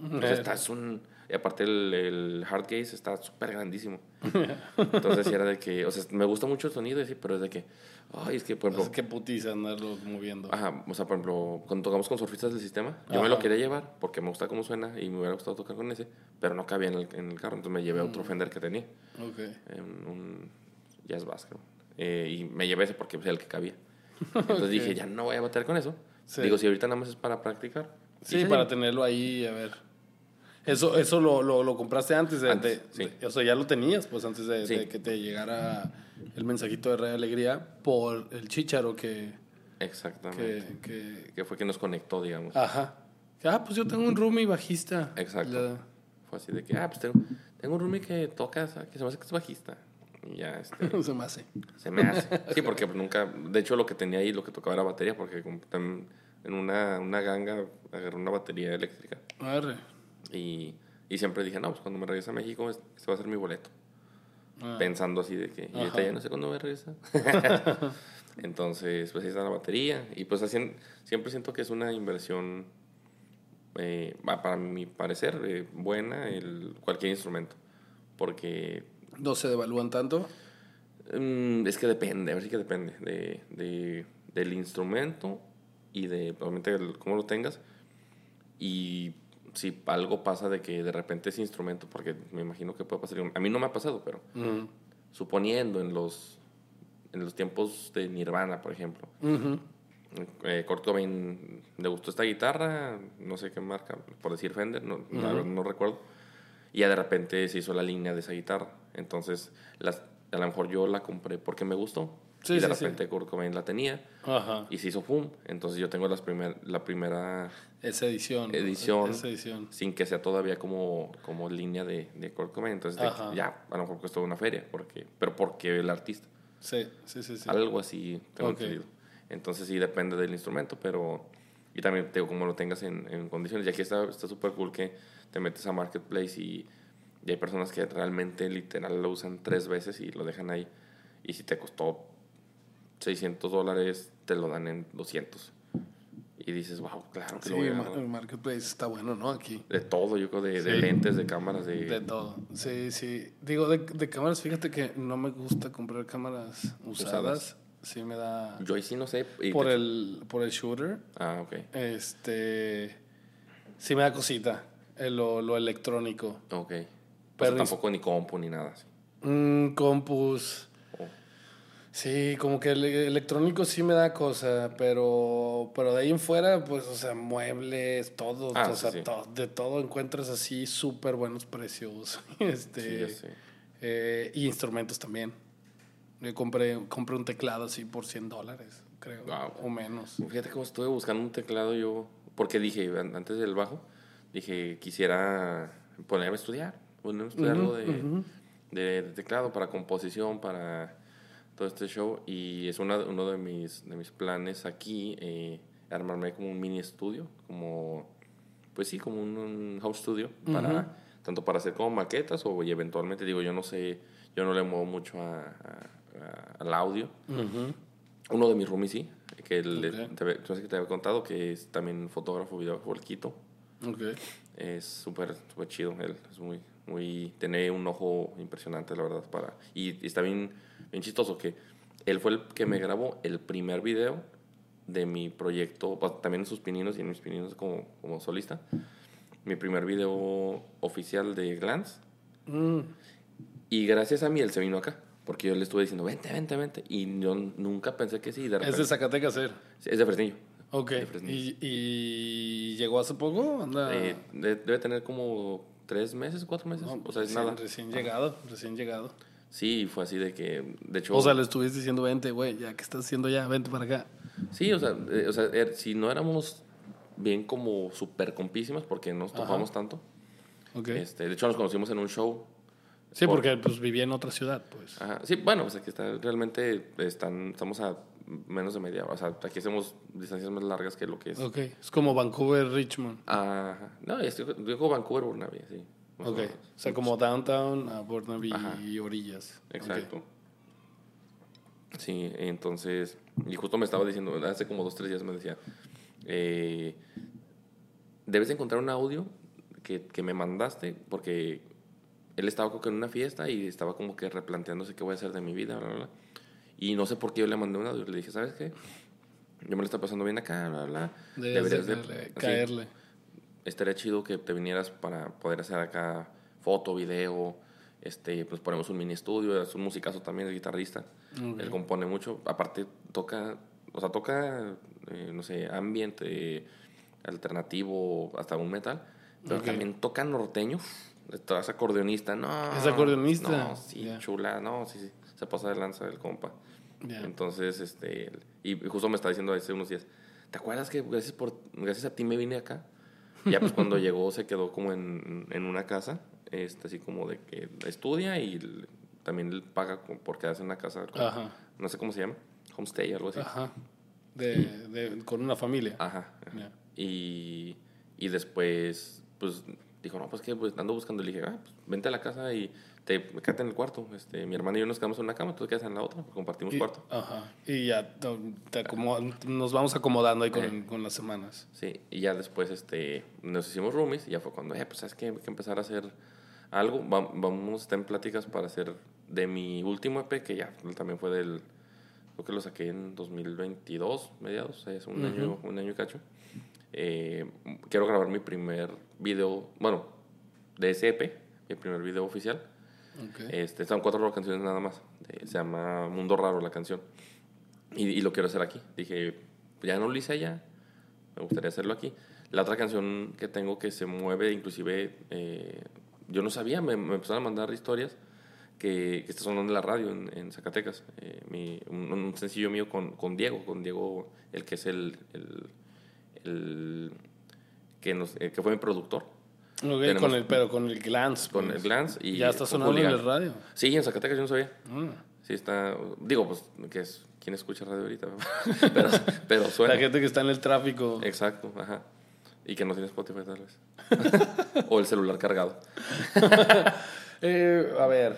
Entonces está, es un... Y aparte el, el hard case está súper grandísimo. [LAUGHS] Entonces era de que... O sea, me gusta mucho el sonido, sí, pero es de que... Ay, es que por ejemplo... Es que putiza andarlo moviendo. Ajá, o sea, por ejemplo, cuando tocamos con surfistas del sistema, yo me Ajá. lo quería llevar porque me gusta cómo suena y me hubiera gustado tocar con ese, pero no cabía en el, en el carro, entonces me llevé a Mm. otro Fender que tenía, Ok. en un Jazz Bass. Eh, y me llevé ese porque era el que cabía. Entonces dije, ya no voy a bater con eso. Sí. Digo, si ahorita nada más es para practicar. Sí, para tenerlo ahí, a ver. Eso, eso lo, lo, lo compraste antes de, Antes, de- sí. de- O sea, ya lo tenías, pues antes de, Sí. de que te llegara el mensajito de Rey Alegría por el chicharo que. Exactamente. que, que- Que fue que nos conectó, digamos. ajá. Ah, pues yo tengo un roomie bajista. Exacto. La- Fue así de que, ah, pues tengo, tengo un roomie que toca, que se me hace que es bajista. Y ya, este, [LAUGHS] se me hace. Se me hace. Sí, porque nunca. De hecho, lo que tenía ahí, lo que tocaba era batería, porque en una, una ganga agarré una batería eléctrica. Arre. Y, y siempre dije, no, pues cuando me regrese a México, este va a ser mi boleto. Ah. Pensando así de que, y ahorita ya no sé cuándo voy a regresar. [LAUGHS] Entonces, pues ahí está la batería. Y pues así, siempre siento que es una inversión, eh, para mi parecer, eh, buena el, cualquier instrumento. Porque ¿No se devalúan tanto? Mm, es que depende, a ver si que depende de, de- del instrumento y de obviamente el- cómo lo tengas. Y si algo pasa de que de repente ese instrumento, porque me imagino que puede pasar, a mí no me ha pasado, pero suponiendo en los, en los tiempos de Nirvana, por ejemplo, Ujú. eh, Kurt Cobain le gustó esta guitarra, no sé qué marca, por decir Fender, no, verdad no recuerdo. Y ya de repente se hizo la línea de esa guitarra. Entonces, las, a lo mejor yo la compré porque me gustó. Sí, y de sí, sí. repente Kurt Cobain la tenía Ajá. y se hizo pum. Entonces yo tengo las primer, la primera Esa edición. edición Esa edición. sin que sea todavía como, como línea de, de Kurt Cobain. Entonces de- ya, a lo mejor costó una feria, porque, pero porque el artista. Sí, sí, sí. sí. Algo así tengo Ok. entendido. Entonces sí depende del instrumento, pero... Y también te digo, como lo tengas en, en condiciones. Y aquí está está súper cool que te metes a Marketplace y, y hay personas que realmente literal lo usan tres veces y lo dejan ahí. Y si te costó 600 dólares, te lo dan en 200. Y dices, wow, claro que Sí, lo voy a ma- agarrar". el Marketplace está bueno, ¿no? Aquí. De todo, yo creo, de, de Sí. lentes, de cámaras, de... De todo. Sí, sí. Digo, de, de cámaras, fíjate que no me gusta comprar cámaras usadas. Usadas. Sí me da... Yo ahí sí no sé. Por te- el, por el shooter, Ah, ok. este... Sí me da cosita. Eh, lo, lo electrónico. Ok. Pero tampoco ni compu ni nada así. Mm, compus. Oh. Sí, como que el electrónico sí me da cosa, pero, pero de ahí en fuera, pues, o sea, muebles, todo, Ah, o sí, sea, sí. to- de todo encuentras así súper buenos precios. [LAUGHS] este, Sí, eh, y instrumentos también. Yo compré, compré un teclado así por 100 dólares, creo, Wow. o menos. Fíjate cómo estuve buscando un teclado yo, porque dije, an- antes del bajo, dije, quisiera ponerme a estudiar, ponerme a estudiar algo de, de- de teclado para composición, para todo este show, y es una, uno de mis, de mis planes aquí, eh, armarme como un mini estudio, como, pues sí, como un, un house studio, para, tanto para hacer como maquetas, o y eventualmente, digo, yo no sé, yo no le muevo mucho a- a- a- al audio, uno de mis roomies sí, que el, Ok. te, si te había contado, que es también fotógrafo, videógrafo, el Quito. Ok. Es súper, súper chido. Él es muy, muy, tiene un ojo impresionante, la verdad, para, y, y está bien, bien chistoso que él fue el que me grabó el primer video de mi proyecto, también en sus pininos y en mis pininos como, como solista. Mi primer video oficial de Glance. Mm, Y gracias a mí él se vino acá. Porque yo le estuve diciendo, vente, vente, vente. Y yo nunca pensé que sí. De es de Zacatecas. Sí, es de Fresnillo. Ok. De. ¿Y, y llegó hace poco? Anda... Eh, de- debe tener como tres meses, cuatro meses. No, o sea, es recién, nada. Recién llegado, recién llegado. Sí, fue así de que, de hecho... O sea, le estuviste diciendo, vente, güey, ya que estás haciendo ya, vente para acá. Sí, o sea, eh, o sea er- si no éramos bien como súper compísimas, porque no nos Ajá. topamos tanto. Ok. Este, de hecho, nos conocimos en un show Sí, Por- porque pues vivía en otra ciudad, pues. Ajá. Sí, bueno, pues aquí está, realmente están, estamos a menos de media hora. O sea, aquí hacemos distancias más largas que lo que es. Ok, es como Vancouver, Richmond. Ajá. No, yo digo Vancouver, Burnaby, sí. o Ok, menos. o sea, como downtown a Burnaby Ajá. y orillas. Exacto. Sí, entonces, y justo me estaba diciendo, hace como dos, tres días me decía, eh, debes encontrar un audio que, que me mandaste, porque él estaba como que en una fiesta y estaba como que replanteándose qué voy a hacer de mi vida, bla, bla, bla. Y no sé por qué yo le mandé un audio. Le dije, ¿sabes qué? Yo me lo está pasando bien acá, bla, bla. Deberías de, caerle. estaría chido que te vinieras para poder hacer acá foto, video, este, pues ponemos un mini estudio, es un musicazo también, es guitarrista, él compone mucho, aparte toca, o sea, toca, eh, no sé, ambiente alternativo, hasta un metal, pero también toca norteño, es acordeonista, no. ¿Es acordeonista? No, sí, chula, no, sí, sí, se pasa de lanza el compa. Entonces, este, y justo me está diciendo hace unos días, ¿te acuerdas que gracias, por, gracias a ti me vine acá? Ya pues cuando [LAUGHS] llegó se quedó como en, en una casa, este, así como de que estudia y también paga por quedarse en una casa, como- no sé cómo se llama, homestay, algo así. Ajá. De, de- con una familia. Ajá. Y, y después, pues dijo, no, pues que pues, ando buscando. Le dije, ah, pues vente a la casa y te quédate en el cuarto. Este, mi hermana y yo nos quedamos en una cama, tú te quedas en la otra, compartimos Y- cuarto. Ajá. Y ya te- nos vamos acomodando ahí con, Eh. con las semanas. Sí, y ya después este, nos hicimos roomies y ya fue cuando, eh, pues sabes que hay que empezar a hacer algo. Va- vamos a estar en pláticas para hacer de mi último EP, que ya también fue del, creo que lo saqué en 2022, mediados, es un, año, un año y cacho. Eh, quiero grabar mi primer video, bueno, de ese EP, mi primer video oficial. Ok. Este, son cuatro canciones nada más. Eh, se llama Mundo Raro la canción. Y, y lo quiero hacer aquí. Dije, ya no lo hice allá, me gustaría hacerlo aquí. La otra canción que tengo que se mueve, inclusive, eh, yo no sabía, me, me empezaron a mandar historias que, que está sonando en la radio en, en Zacatecas. Eh, mi- un, un sencillo mío con, con Diego, con Diego, el que es el, el, el que, nos, eh, que fue mi productor. Ok, Tenemos- con el, pero con el glance. Con pues. el Glance y Ya está sonando en el radio. Sí, en Zacatecas yo no sabía. Mm. Sí, está. Digo, pues, que es. ¿Quién escucha radio ahorita? [LAUGHS] pero, pero suena. La gente que está en el tráfico. Exacto, ajá. Y que no tiene Spotify, tal vez. [LAUGHS] o el celular cargado. [LAUGHS] Eh, a ver.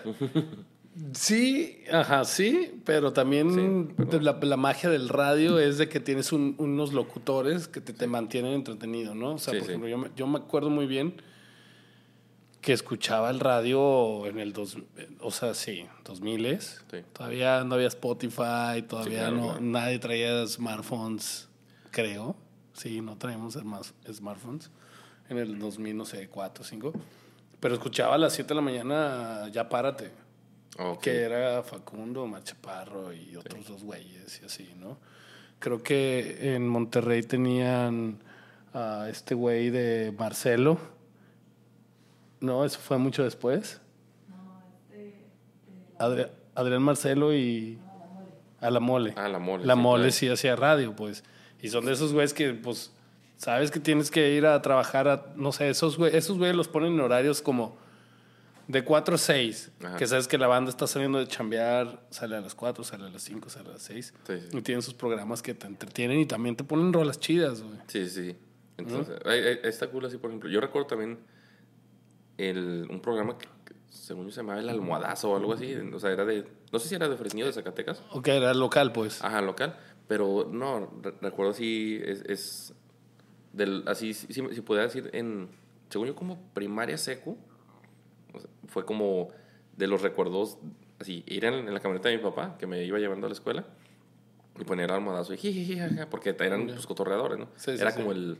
Sí, ajá, sí, pero también Sí, pero- La, la magia del radio es de que tienes un- unos locutores que te, te mantienen entretenido, ¿no? O sea, Sí, por sí. ejemplo, yo me, yo me acuerdo muy bien que escuchaba el radio en el dos, o sea, sí, 2000 Sí. Todavía no había Spotify, todavía claro, no, claro. nadie traía smartphones, creo. Sí, no traíamos sma- smartphones en el 2000, no sé, 4 o 5. Pero escuchaba a las 7 de la mañana, ya párate. Ok. Que era Facundo, Machaparro y otros dos güeyes y así, ¿no? Creo que en Monterrey tenían a este güey de Marcelo. No, eso fue mucho después. Adri- Adrián Marcelo y a la mole. Ah, la mole. La sí, mole claro. sí hacía radio, pues. Y son de esos güeyes que, pues, sabes que tienes que ir a trabajar a, no sé, esos güeyes, esos güeyes los ponen en horarios como de 4 a 6. Ajá. Que sabes que la banda está saliendo de chambear, sale a las 4, sale a las 5, sale a las 6. Sí, sí. Y tienen sus programas que te entretienen y también te ponen rolas chidas, güey. Sí, sí. Entonces, ahí- ahí está cool así, por ejemplo. Yo recuerdo también el, un programa que, que según yo se llamaba El Almohadazo o algo así. O sea, era de. No sé si era de Fresnillo de Zacatecas. Ok, era local, pues. Ajá, local. Pero no, re- recuerdo si es, es del, así, si, si, podía decir, en, según yo, como primaria seco, o sea, fue como de los recuerdos, así, ir en, en la camioneta de mi papá, que me iba llevando a la escuela, y poner almohadazo y jiji, porque eran pues, cotorreadores, ¿no? Sí, sí, Era sí. como el,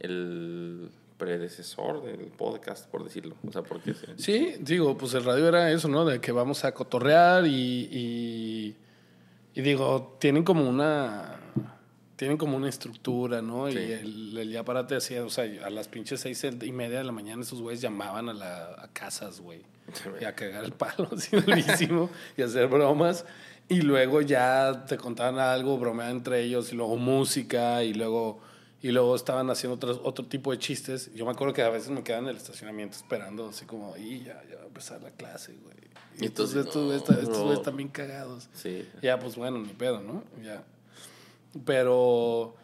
el predecesor del podcast, por decirlo. O sea, porque sí. Digo, pues el radio era eso, ¿no? De que vamos a cotorrear y, y, y digo, tienen como una tienen como una estructura, ¿no? Sí. Y el, el ya párate hacía, o sea, a las pinches seis y media de la mañana esos güeyes llamaban a, la, a casas, güey. Y a cagar el palo [LAUGHS] así durísimo y hacer bromas. Y luego ya te contaban algo, bromeaban entre ellos, y luego música, y luego Y luego estaban haciendo otros, otro tipo de chistes. Yo me acuerdo que a veces me quedaba en el estacionamiento esperando, así como, y ya, ya va a empezar la clase, güey. Y entonces estos, no, estos no. güeyes están bien cagados. Sí. Ya, pues bueno, ni pedo, ¿no? Ya. Pero,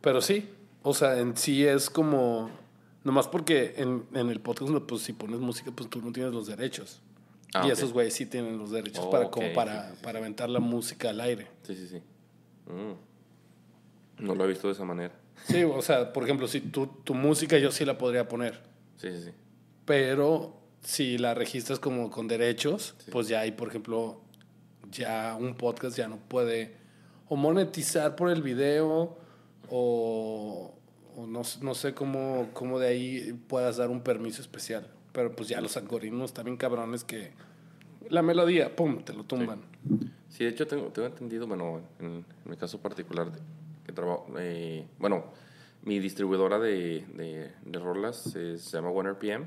pero sí, o sea, en sí es como, nomás porque en, en el podcast, pues si pones música, pues tú no tienes los derechos. Ah, y esos güeyes sí tienen los derechos Oh, para, como para, sí, sí. para aventar la música al aire. Sí, sí, sí. Mm. No lo he visto de esa manera. Sí, o sea, por ejemplo, si tu, tu música yo sí la podría poner, Sí, sí, sí. pero si la registras como con derechos, Sí. pues ya hay, por ejemplo, ya un podcast ya no puede o monetizar por el video o, o no, no sé cómo, cómo de ahí puedas dar un permiso especial. Pero pues ya los algoritmos bien cabrones que la melodía, pum, te lo tumban. Sí, de hecho tengo, tengo entendido, bueno, en, en mi caso particular, que trabajo, eh, bueno, mi distribuidora de, de, de rolas se llama OneRPM.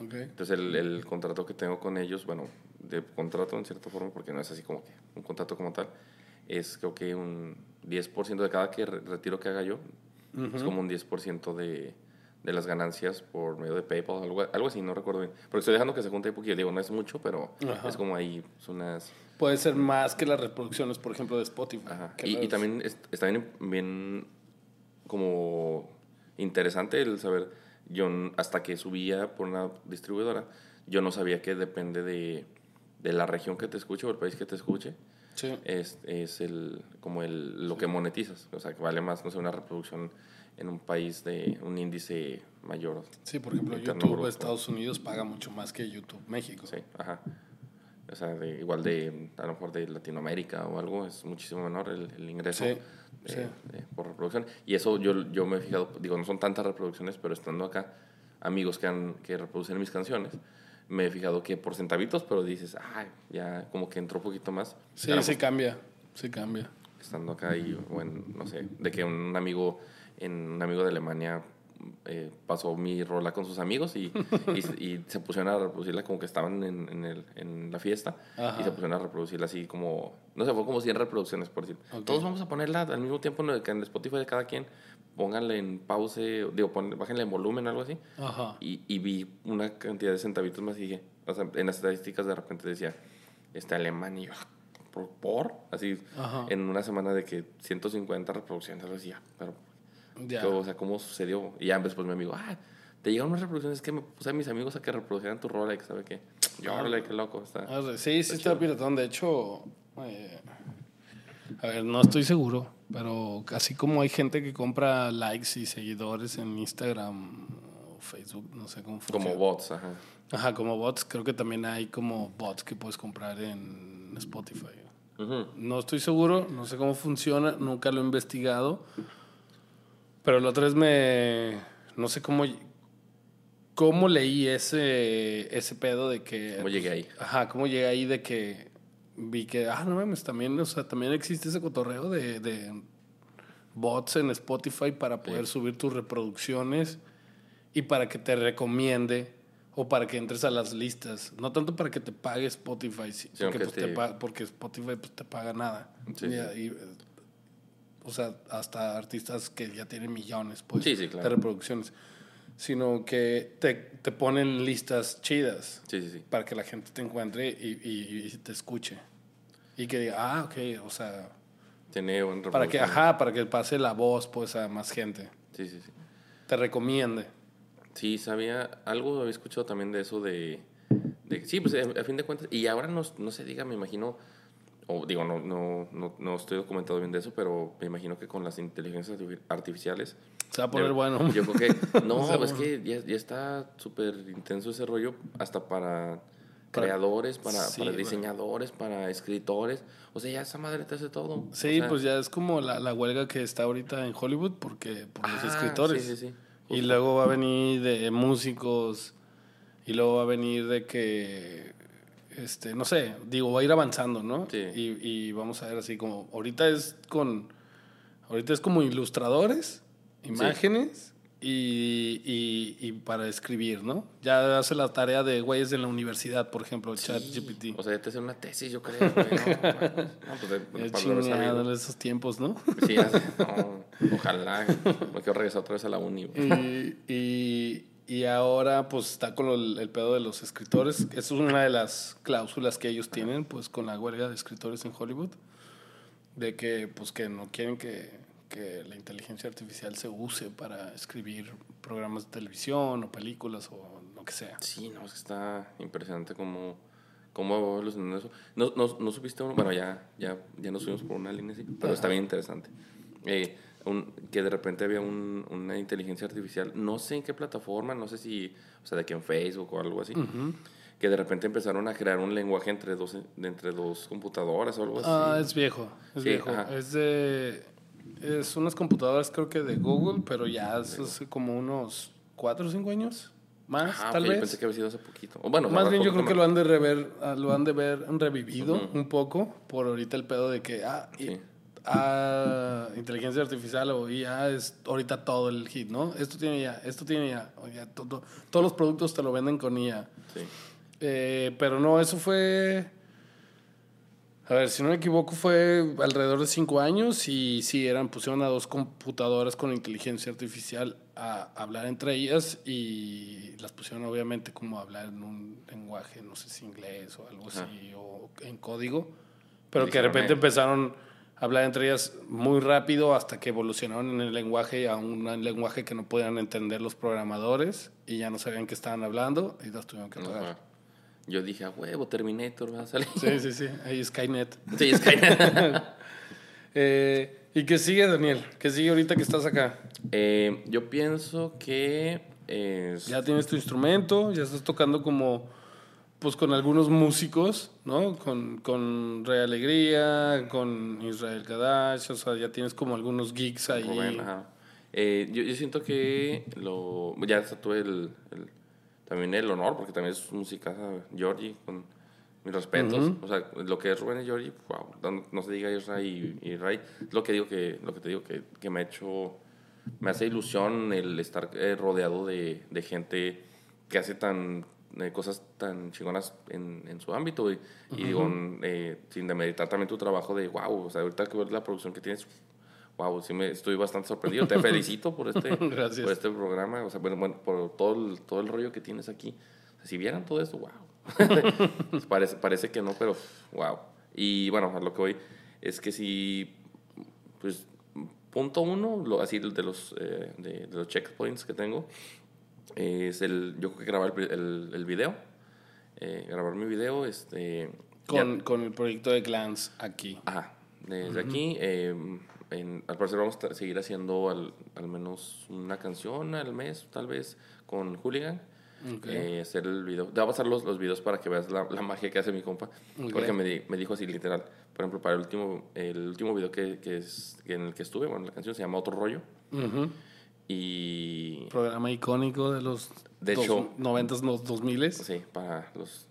Ok. Entonces el, el contrato que tengo con ellos, bueno, de contrato en cierta forma, porque no es así como que un contrato como tal, es creo que un 10% de cada que re- retiro que haga yo, es como un 10% de, de las ganancias por medio de PayPal, algo, algo así, no recuerdo bien. Porque estoy dejando que se junte porque digo, no es mucho, pero Ajá. es como ahí pues, unas... Puede ser más que las reproducciones, por ejemplo, de Spotify. Ajá. Y, y también es- está bien, bien como interesante el saber, yo hasta que subía por una distribuidora, yo no sabía que depende de, de la región que te escuche o el país que te escuche, Sí. es, es el, como el, lo que monetizas. O sea, que vale más, no sé, una reproducción en un país de un índice mayor. Sí, por ejemplo, YouTube bruto. Estados Unidos paga mucho más que YouTube México. Sí, ajá. O sea, de- igual de, a lo mejor de Latinoamérica o algo, es muchísimo menor el, el ingreso Sí, de- sí. de- por reproducción. Y eso yo, yo me he fijado, digo, no son tantas reproducciones, pero estando acá, amigos que, han, que reproducen mis canciones, me he fijado que por centavitos, pero dices, ay, ya como que entró un poquito más. Sí, sí cambia, sí cambia. Estando acá y, o en, no sé, de que un amigo, en, un amigo de Alemania eh, pasó mi rola con sus amigos y, y, y se pusieron a reproducirla como que estaban en, en, el, en la fiesta Ajá. y se pusieron a reproducirla así como, no sé, fue como 100 reproducciones por decir. Ok. Todos vamos a ponerla al mismo tiempo en el, en el Spotify de cada quien, pónganle en pause, digo, pon- bájenle en volumen algo así. Ajá. Y, y vi una cantidad de centavitos más y dije, o sea, en las estadísticas de repente decía, este alemán y yo, "Ah, ¿por? por?" Así, Ajá. en una semana de que 150 reproducciones, así, ya, pero, Ya. o sea, ¿cómo sucedió? Y ya después mi amigo, ah, te llegaron unas reproducciones, es que me puse a mis amigos a que reprodujeran tu que sabe qué. Yo, Ah. órale, qué loco está. Ah, sí, sí está está chido. piratón. De hecho, eh, a ver, no estoy seguro, pero así como hay gente que compra likes y seguidores en Instagram o Facebook, no sé cómo funciona. Como bots, ajá. Ajá, como bots, creo que también hay como bots que puedes comprar en Spotify. Ujú. No estoy seguro, no sé cómo funciona, nunca lo he investigado. Pero la otra vez me. No sé cómo. ¿Cómo leí ese, ese pedo de que. ¿Cómo llegué ahí? Ajá, ¿cómo llegué ahí de que vi que. Ah, no mames, también, o sea, también existe ese cotorreo de, de bots en Spotify para poder subir tus reproducciones y para que te recomiende o para que entres a las listas. No tanto para que te pague Spotify, sí, porque, que pues, te... porque Spotify pues, te paga nada. Sí, Y- sí. y, o sea, hasta artistas que ya tienen millones pues, Sí, sí, claro. de reproducciones. Sino que te, te ponen listas chidas Sí, para que la gente te encuentre y, y- y te escuche. Y que diga, ah, ok, o sea, Tiene un para que, ajá, para que pase la voz pues a más gente. Sí, sí, sí. Te recomiende. Sí, sabía, algo había escuchado también de eso de, de sí, pues a, a fin de cuentas, y ahora no, no se diga, me imagino, o digo, no, no, no, no estoy documentado bien de eso, pero me imagino que con las inteligencias artifi- artificiales. Se va a poner yo, bueno. Yo creo que, [LAUGHS] no, es que ya, ya está súper intenso ese rollo, hasta para Para- creadores, para, Sí, para güey. diseñadores, para escritores, o sea, ya esa madre te hace todo. Sí, O sea, pues ya es como la, la huelga que está ahorita en Hollywood porque por los Ah, escritores. sí, sí, sí. Y luego va a venir de músicos y luego va a venir de que este, no sé, digo, va a ir avanzando, ¿no? Sí. Y, y vamos a ver así como ahorita es con ahorita es como ilustradores, imágenes y, y, y para escribir, ¿no? Ya hace la tarea de güeyes de la universidad, por ejemplo, el chat GPT. O sea, ya te hace una tesis, yo creo. güey, No, [LAUGHS] no, pues de- Ya para en esos tiempos, ¿no? Sí, [LAUGHS] no, ojalá. Me quiero regresar otra vez a la uni. güey. y, y, y ahora pues está con el, el pedo de los escritores. Eso es una de las cláusulas que ellos tienen pues con la huelga de escritores en Hollywood. De que pues que no quieren que, que la inteligencia artificial se use para escribir programas de televisión o películas o lo que sea. Sí, no, es que está impresionante cómo, cómo evolucionando eso. No, no, no supiste uno, bueno, ya, ya, ya nos fuimos por una línea así, pero está bien interesante. Eh, un- que de repente había un- una inteligencia artificial, no sé en qué plataforma, no sé si, o sea, de que en Facebook o algo así, que de repente empezaron a crear un lenguaje entre dos, entre dos computadoras o algo así. Ah, es viejo, es Sí, viejo. ajá. Es de... Es unas computadoras creo que de Google, pero ya es hace como unos cuatro o cinco años más, Ajá, tal ok, yo vez. pensé que había sido hace poquito. O bueno, Más bien yo creo que lo han de rever, lo han de ver revivido un poco por ahorita el pedo de que ah, y-. ah, inteligencia artificial o IA es ahorita todo el hit, ¿no? Esto tiene IA, esto tiene IA, o ya todo- todos los productos te lo venden con IA. Sí. Eh, pero no, eso fue. A ver, si no me equivoco, fue alrededor de cinco años y sí, eran, pusieron a dos computadoras con inteligencia artificial a hablar entre ellas y las pusieron obviamente como a hablar en un lenguaje, no sé si inglés o algo así, o en código, pero que de repente "Eh". empezaron hablar entre ellas muy rápido hasta que evolucionaron en el lenguaje a un lenguaje que no podían entender los programadores y ya no sabían qué estaban hablando y las tuvieron que pagar. Yo dije, a huevo, Terminator va a salir. Sí, sí, sí. Ahí Skynet. Sí, que... [LAUGHS] Eh, ¿Y qué sigue, Daniel? ¿Qué sigue ahorita que estás acá? Eh, yo pienso que es... Ya tienes tu instrumento, ya estás tocando como, pues con algunos músicos, ¿no? Con, con Rey Alegría, con Israel Kadash, o sea, ya tienes como algunos gigs ahí. Rubén, ajá. Eh, yo, yo siento que lo, ya tuve el, el- también el honor, porque también es música, Georgie, con mis respetos. O sea, lo que es Rubén y Georgie, wow, no, no se diga Israel y, y Ray, lo que digo que, lo que te digo que, que me ha hecho, me hace ilusión el estar eh, rodeado de, de gente que hace tan eh, cosas tan chingonas en, en su ámbito y, y digo, eh, sin demeritar también tu trabajo de wow, o sea, ahorita que ves la producción que tienes, wow, sí me estoy bastante sorprendido. Te [LAUGHS] felicito por este, [LAUGHS] por este programa, o sea, bueno, bueno, por todo el, todo el rollo que tienes aquí. O sea, si vieran todo esto, wow. [LAUGHS] parece, parece que no, pero wow. Y bueno, a lo que voy es que si, pues, punto uno, lo, así de los, eh, de, de los checkpoints que tengo, es el, yo creo que grabar el, el, el video, eh, grabar mi video, este... ya- Con, con el proyecto de Glance aquí. Ajá, desde aquí, eh, en- al parecer vamos a seguir haciendo al, al menos una canción al mes, tal vez, con Hooligan. Ok. Eh, hacer el video. Te voy a pasar los, los videos para que veas la, la magia que hace mi compa. Porque me, di- me dijo así, literal. Por ejemplo, para el último, el último video que, que es, en el que estuve, bueno, la canción se llama Otro Rollo. Ujú. Y Programa icónico de los De dos- hecho- 90s, no- 2000s. Sí, para los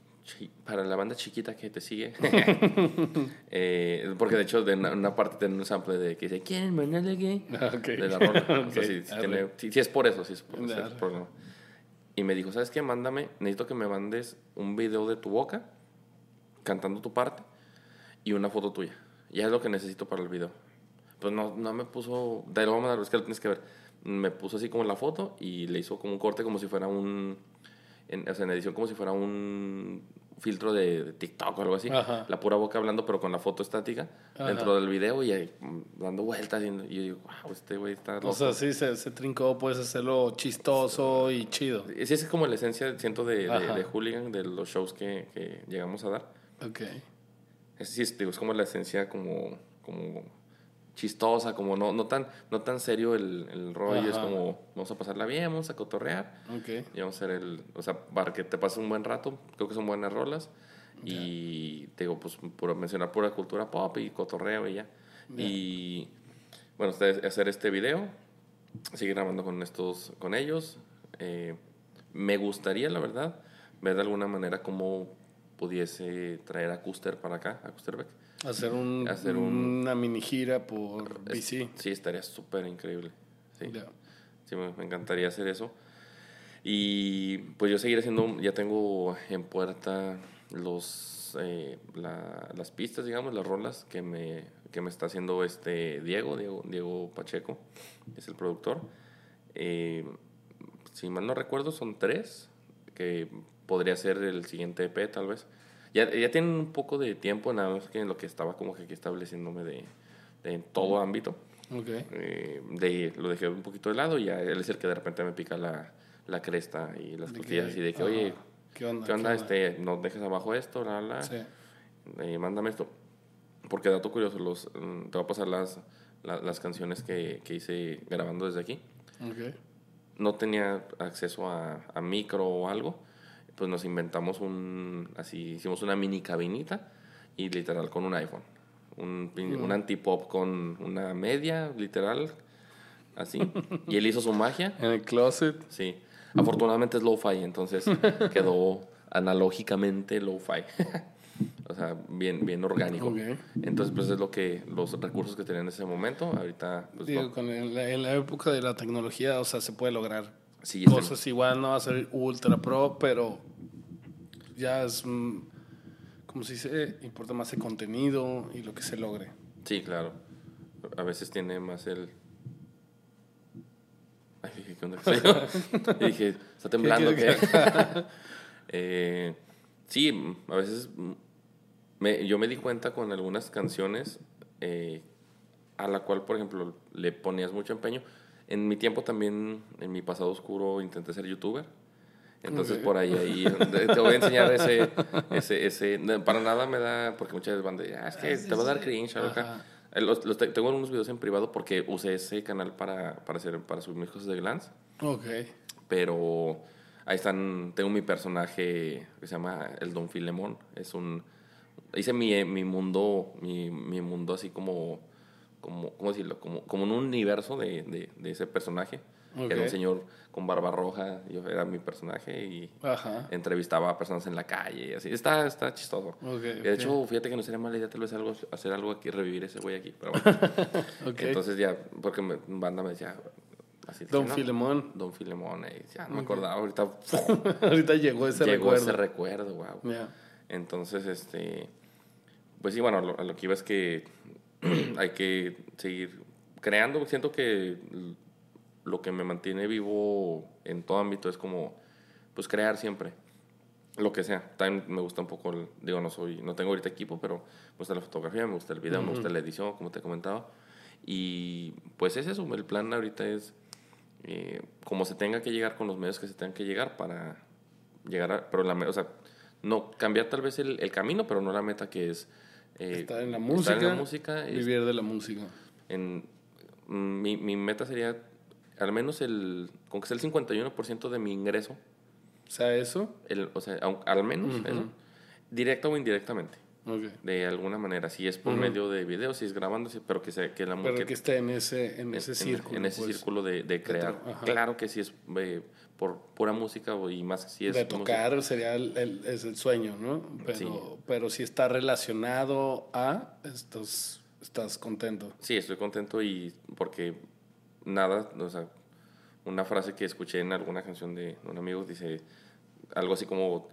para la banda chiquita que te sigue. [LAUGHS] [LAUGHS] Eh, porque de hecho de una, una parte tiene un sample de que dice ¿Quieren mandarle gay? Ah, ok. De la rola. [LAUGHS] O sea, Ok, sí, sí arre. tiene- sí- sí es por eso, sí es por ese problema. Y me dijo, ¿sabes qué? Mándame, necesito que me mandes un video de tu boca cantando tu parte y una foto tuya. Ya es lo que necesito para el video. Pues no, no me puso, te lo voy a mandar, es que lo tienes que ver. Me puso así como la foto y le hizo como un corte como si fuera un, en, o sea, en edición como si fuera un filtro de, de TikTok o algo así. Ajá. La pura boca hablando, pero con la foto estática Ajá. dentro del video y ahí, mm, dando vueltas. Y, y yo digo, wow, este güey está loco. O sea, sí, se, se trincó, puedes hacerlo chistoso y chido. Sí, esa es como la esencia, siento, de, de, de Hooligan, de los shows que, que llegamos a dar. Ok. Es, sí, es, digo, es como la esencia como, como chistosa, como no, no, tan, no tan serio el, el rollo. Es Ajá. como, vamos a pasarla bien, vamos a cotorrear. Ok. Y vamos a hacer el, o sea, para que te pases un buen rato, creo que son buenas rolas. Y te digo, pues, pura, mencionar pura cultura pop y cotorreo y ya. Y bueno, ustedes hacer este video, seguir grabando con estos, con ellos. Eh, me gustaría, la verdad, ver de alguna manera cómo pudiese traer a Custer para acá, a Custerbeck. Hacer, un, Hacer un- una mini gira por Es- BC. Sí, estaría súper increíble. Sí. Ya. Sí, me, me encantaría hacer eso. Y pues yo seguiré haciendo, ya tengo en puerta los, eh, la- las pistas, digamos, las rolas que me, que me está haciendo este Diego, Diego, Diego Pacheco, es el productor. Eh, si mal no recuerdo, son tres, que podría ser el siguiente EP tal vez. Ya, ya tienen un poco de tiempo, nada más que en lo que estaba como que aquí estableciéndome de, de en todo ámbito. Ok. Eh, de, lo dejé un poquito de lado y ya él es el que de repente me pica la, la cresta y las costillas y de que, oye, ¿qué onda? ¿qué onda? Este, no dejes abajo esto, la, la, Sí. eh, mándame esto. Porque dato curioso, los, mm, te voy a pasar las, la- las canciones que, que hice grabando desde aquí. Ok. No tenía acceso a, a micro o algo, pues nos inventamos un, así, hicimos una mini cabinita y literal con un iPhone. Un, un antipop con una media, literal, así. y él hizo su magia. [LAUGHS] En el closet. Sí. Afortunadamente es lo-fi, entonces [LAUGHS] quedó analógicamente lo-fi. [LAUGHS] o sea, bien, bien orgánico. Ok. Entonces, pues es lo que, los recursos que tenía en ese momento. Ahorita, pues Digo, no. con el- en la época de la tecnología, o sea, se puede lograr Sí, cosas igual, no va a ser ultra pro, pero ya es, mm, como se dice, importa más el contenido y lo que se logre. Sí, claro. A veces tiene más el. Ay, dije, ¿qué onda? que [LAUGHS] [LAUGHS] dije, ¿está temblando? ¿Qué ¿Qué? [LAUGHS] Eh, sí, a veces me- yo me di cuenta con algunas canciones eh, a la cual, por ejemplo, le ponías mucho empeño. En mi tiempo también, en mi pasado oscuro, intenté ser youtuber. Entonces, Ok. por ahí, ahí [LAUGHS] te voy a enseñar ese, ese, ese, para nada me da, porque muchas veces van de, ah, es que te va a dar cringe, acá. Eh, Los, los te- tengo unos videos en privado porque usé ese canal para, para, hacer, para subir mis cosas de Glance, Ok. pero ahí están, tengo mi personaje que se llama el Don Filemón, es un, hice mi, mi mundo, mi, mi mundo así como, como, ¿cómo decirlo? Como, como un universo de, de, de ese personaje, que era un señor con barba roja, yo era mi personaje y Ajá. entrevistaba a personas en la calle y así. Está, está chistoso. Ok, de ok. hecho, fíjate que no sería mala idea tal vez algo, hacer algo aquí, revivir ese güey aquí. Pero bueno. [LAUGHS] Entonces ya, porque me, banda me decía... Así, Don no, Filemón. Don Filemón. eh, ya no me acordaba. Ahorita [LAUGHS] Ahorita llegó ese llegó recuerdo. ese recuerdo, wow. Ya. Entonces, este... Pues sí, bueno, lo, lo que iba es que [CLEARS THROAT] hay que seguir creando. Siento que lo que me mantiene vivo en todo ámbito es como, pues, crear siempre. Lo que sea. También me gusta un poco, el- digo, no soy, no tengo ahorita equipo, pero me gusta la fotografía, me gusta el video, me gusta la edición, como te comentaba. Y pues es eso, el plan ahorita es eh, como se tenga que llegar con los medios que se tengan que llegar para llegar a, pero la, o sea, no cambiar tal vez el, el camino, pero no la meta que es eh, Estar en la música. en la música, es- Vivir de la música. en, mm, mi, mi meta sería al menos el, con que sea el 51% de mi ingreso, O sea, eso. el, o sea, al menos eso, directa o indirectamente, Ok. de alguna manera, si es por medio de videos, si es grabando, si- pero que, sea, que la Pero música que esté en ese, en ese círculo. en ese pues, círculo de, de crear. Claro que sí es eh, por pura música y más si es de música. tocar sería el, el- es el sueño, ¿no? Pero, Sí. pero si está relacionado a, estás, estás contento. Sí, estoy contento y porque nada, o sea, una frase que escuché en alguna canción de un amigo dice algo así como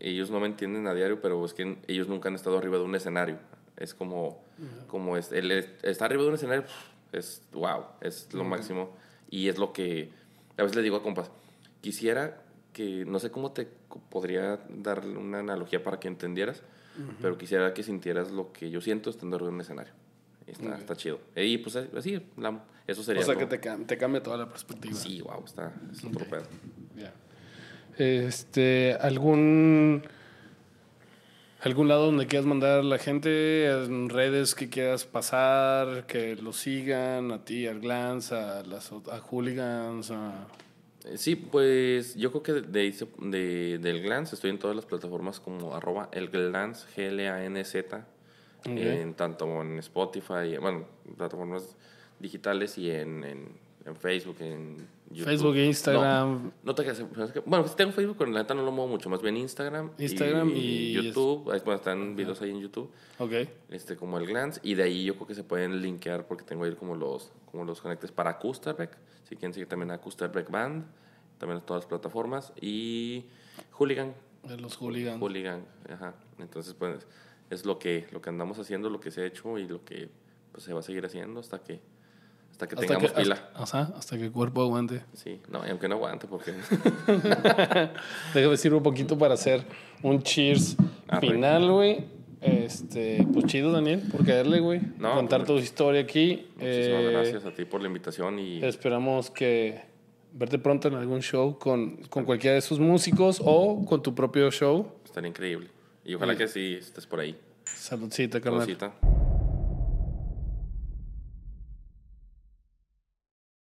ellos no me entienden a diario, pero es que ellos nunca han estado arriba de un escenario. Es como, como es, el estar arriba de un escenario es wow, es lo máximo y es lo que a veces le digo a compas, quisiera que no sé cómo te podría dar una analogía para que entendieras, pero quisiera que sintieras lo que yo siento estando arriba de un escenario. Está, Ok. está chido. Y pues así, la- eso sería. o sea, lo- que te, te cambia toda la perspectiva. Sí, wow, está, es otro Ok. pedo. Ya. Este, ¿algún, algún lado donde quieras mandar a la gente, en redes que quieras pasar, que lo sigan, a ti, al Glance, a, las, a Hooligans, a... Eh, Sí, pues yo creo que de, de- del Glance estoy en todas las plataformas como arroba el Glance, G-L-A-N-Z, en tanto en Spotify, bueno, plataformas digitales y en, en, en Facebook, en YouTube. Facebook, Instagram. No, no te creas, Bueno, si tengo Facebook, pero la neta no lo muevo mucho. Más bien Instagram. Instagram y- YouTube. Ahí, bueno, están videos ahí en YouTube. Ok. Este, como el Glance. Y de ahí yo creo que se pueden linkear porque tengo ahí como los, como los conectes para Acustabreak. Si quieren seguir también a Acustabreak Band. También en todas las plataformas. Y Hooligan. De los hooligans. Hooligan. Ajá. Entonces, pues, es lo que, lo que andamos haciendo, lo que se ha hecho y lo que pues, se va a seguir haciendo hasta que, hasta que Hasta tengamos que, pila. hasta, ajá, hasta que el cuerpo aguante. Sí, no, y aunque no aguante, porque [LAUGHS] [LAUGHS] Déjame decir un poquito para hacer un cheers Arre. final, güey. Este, pues chido, Daniel, por caerle, güey. No, Contar pues, tu historia aquí. muchísimas Eh, gracias a ti por la invitación y Esperamos que verte pronto en algún show con, con cualquiera de esos músicos o con tu propio show. estaría increíble. Y ojalá que sí estés por ahí. Saludcita, carnal. Saludcita.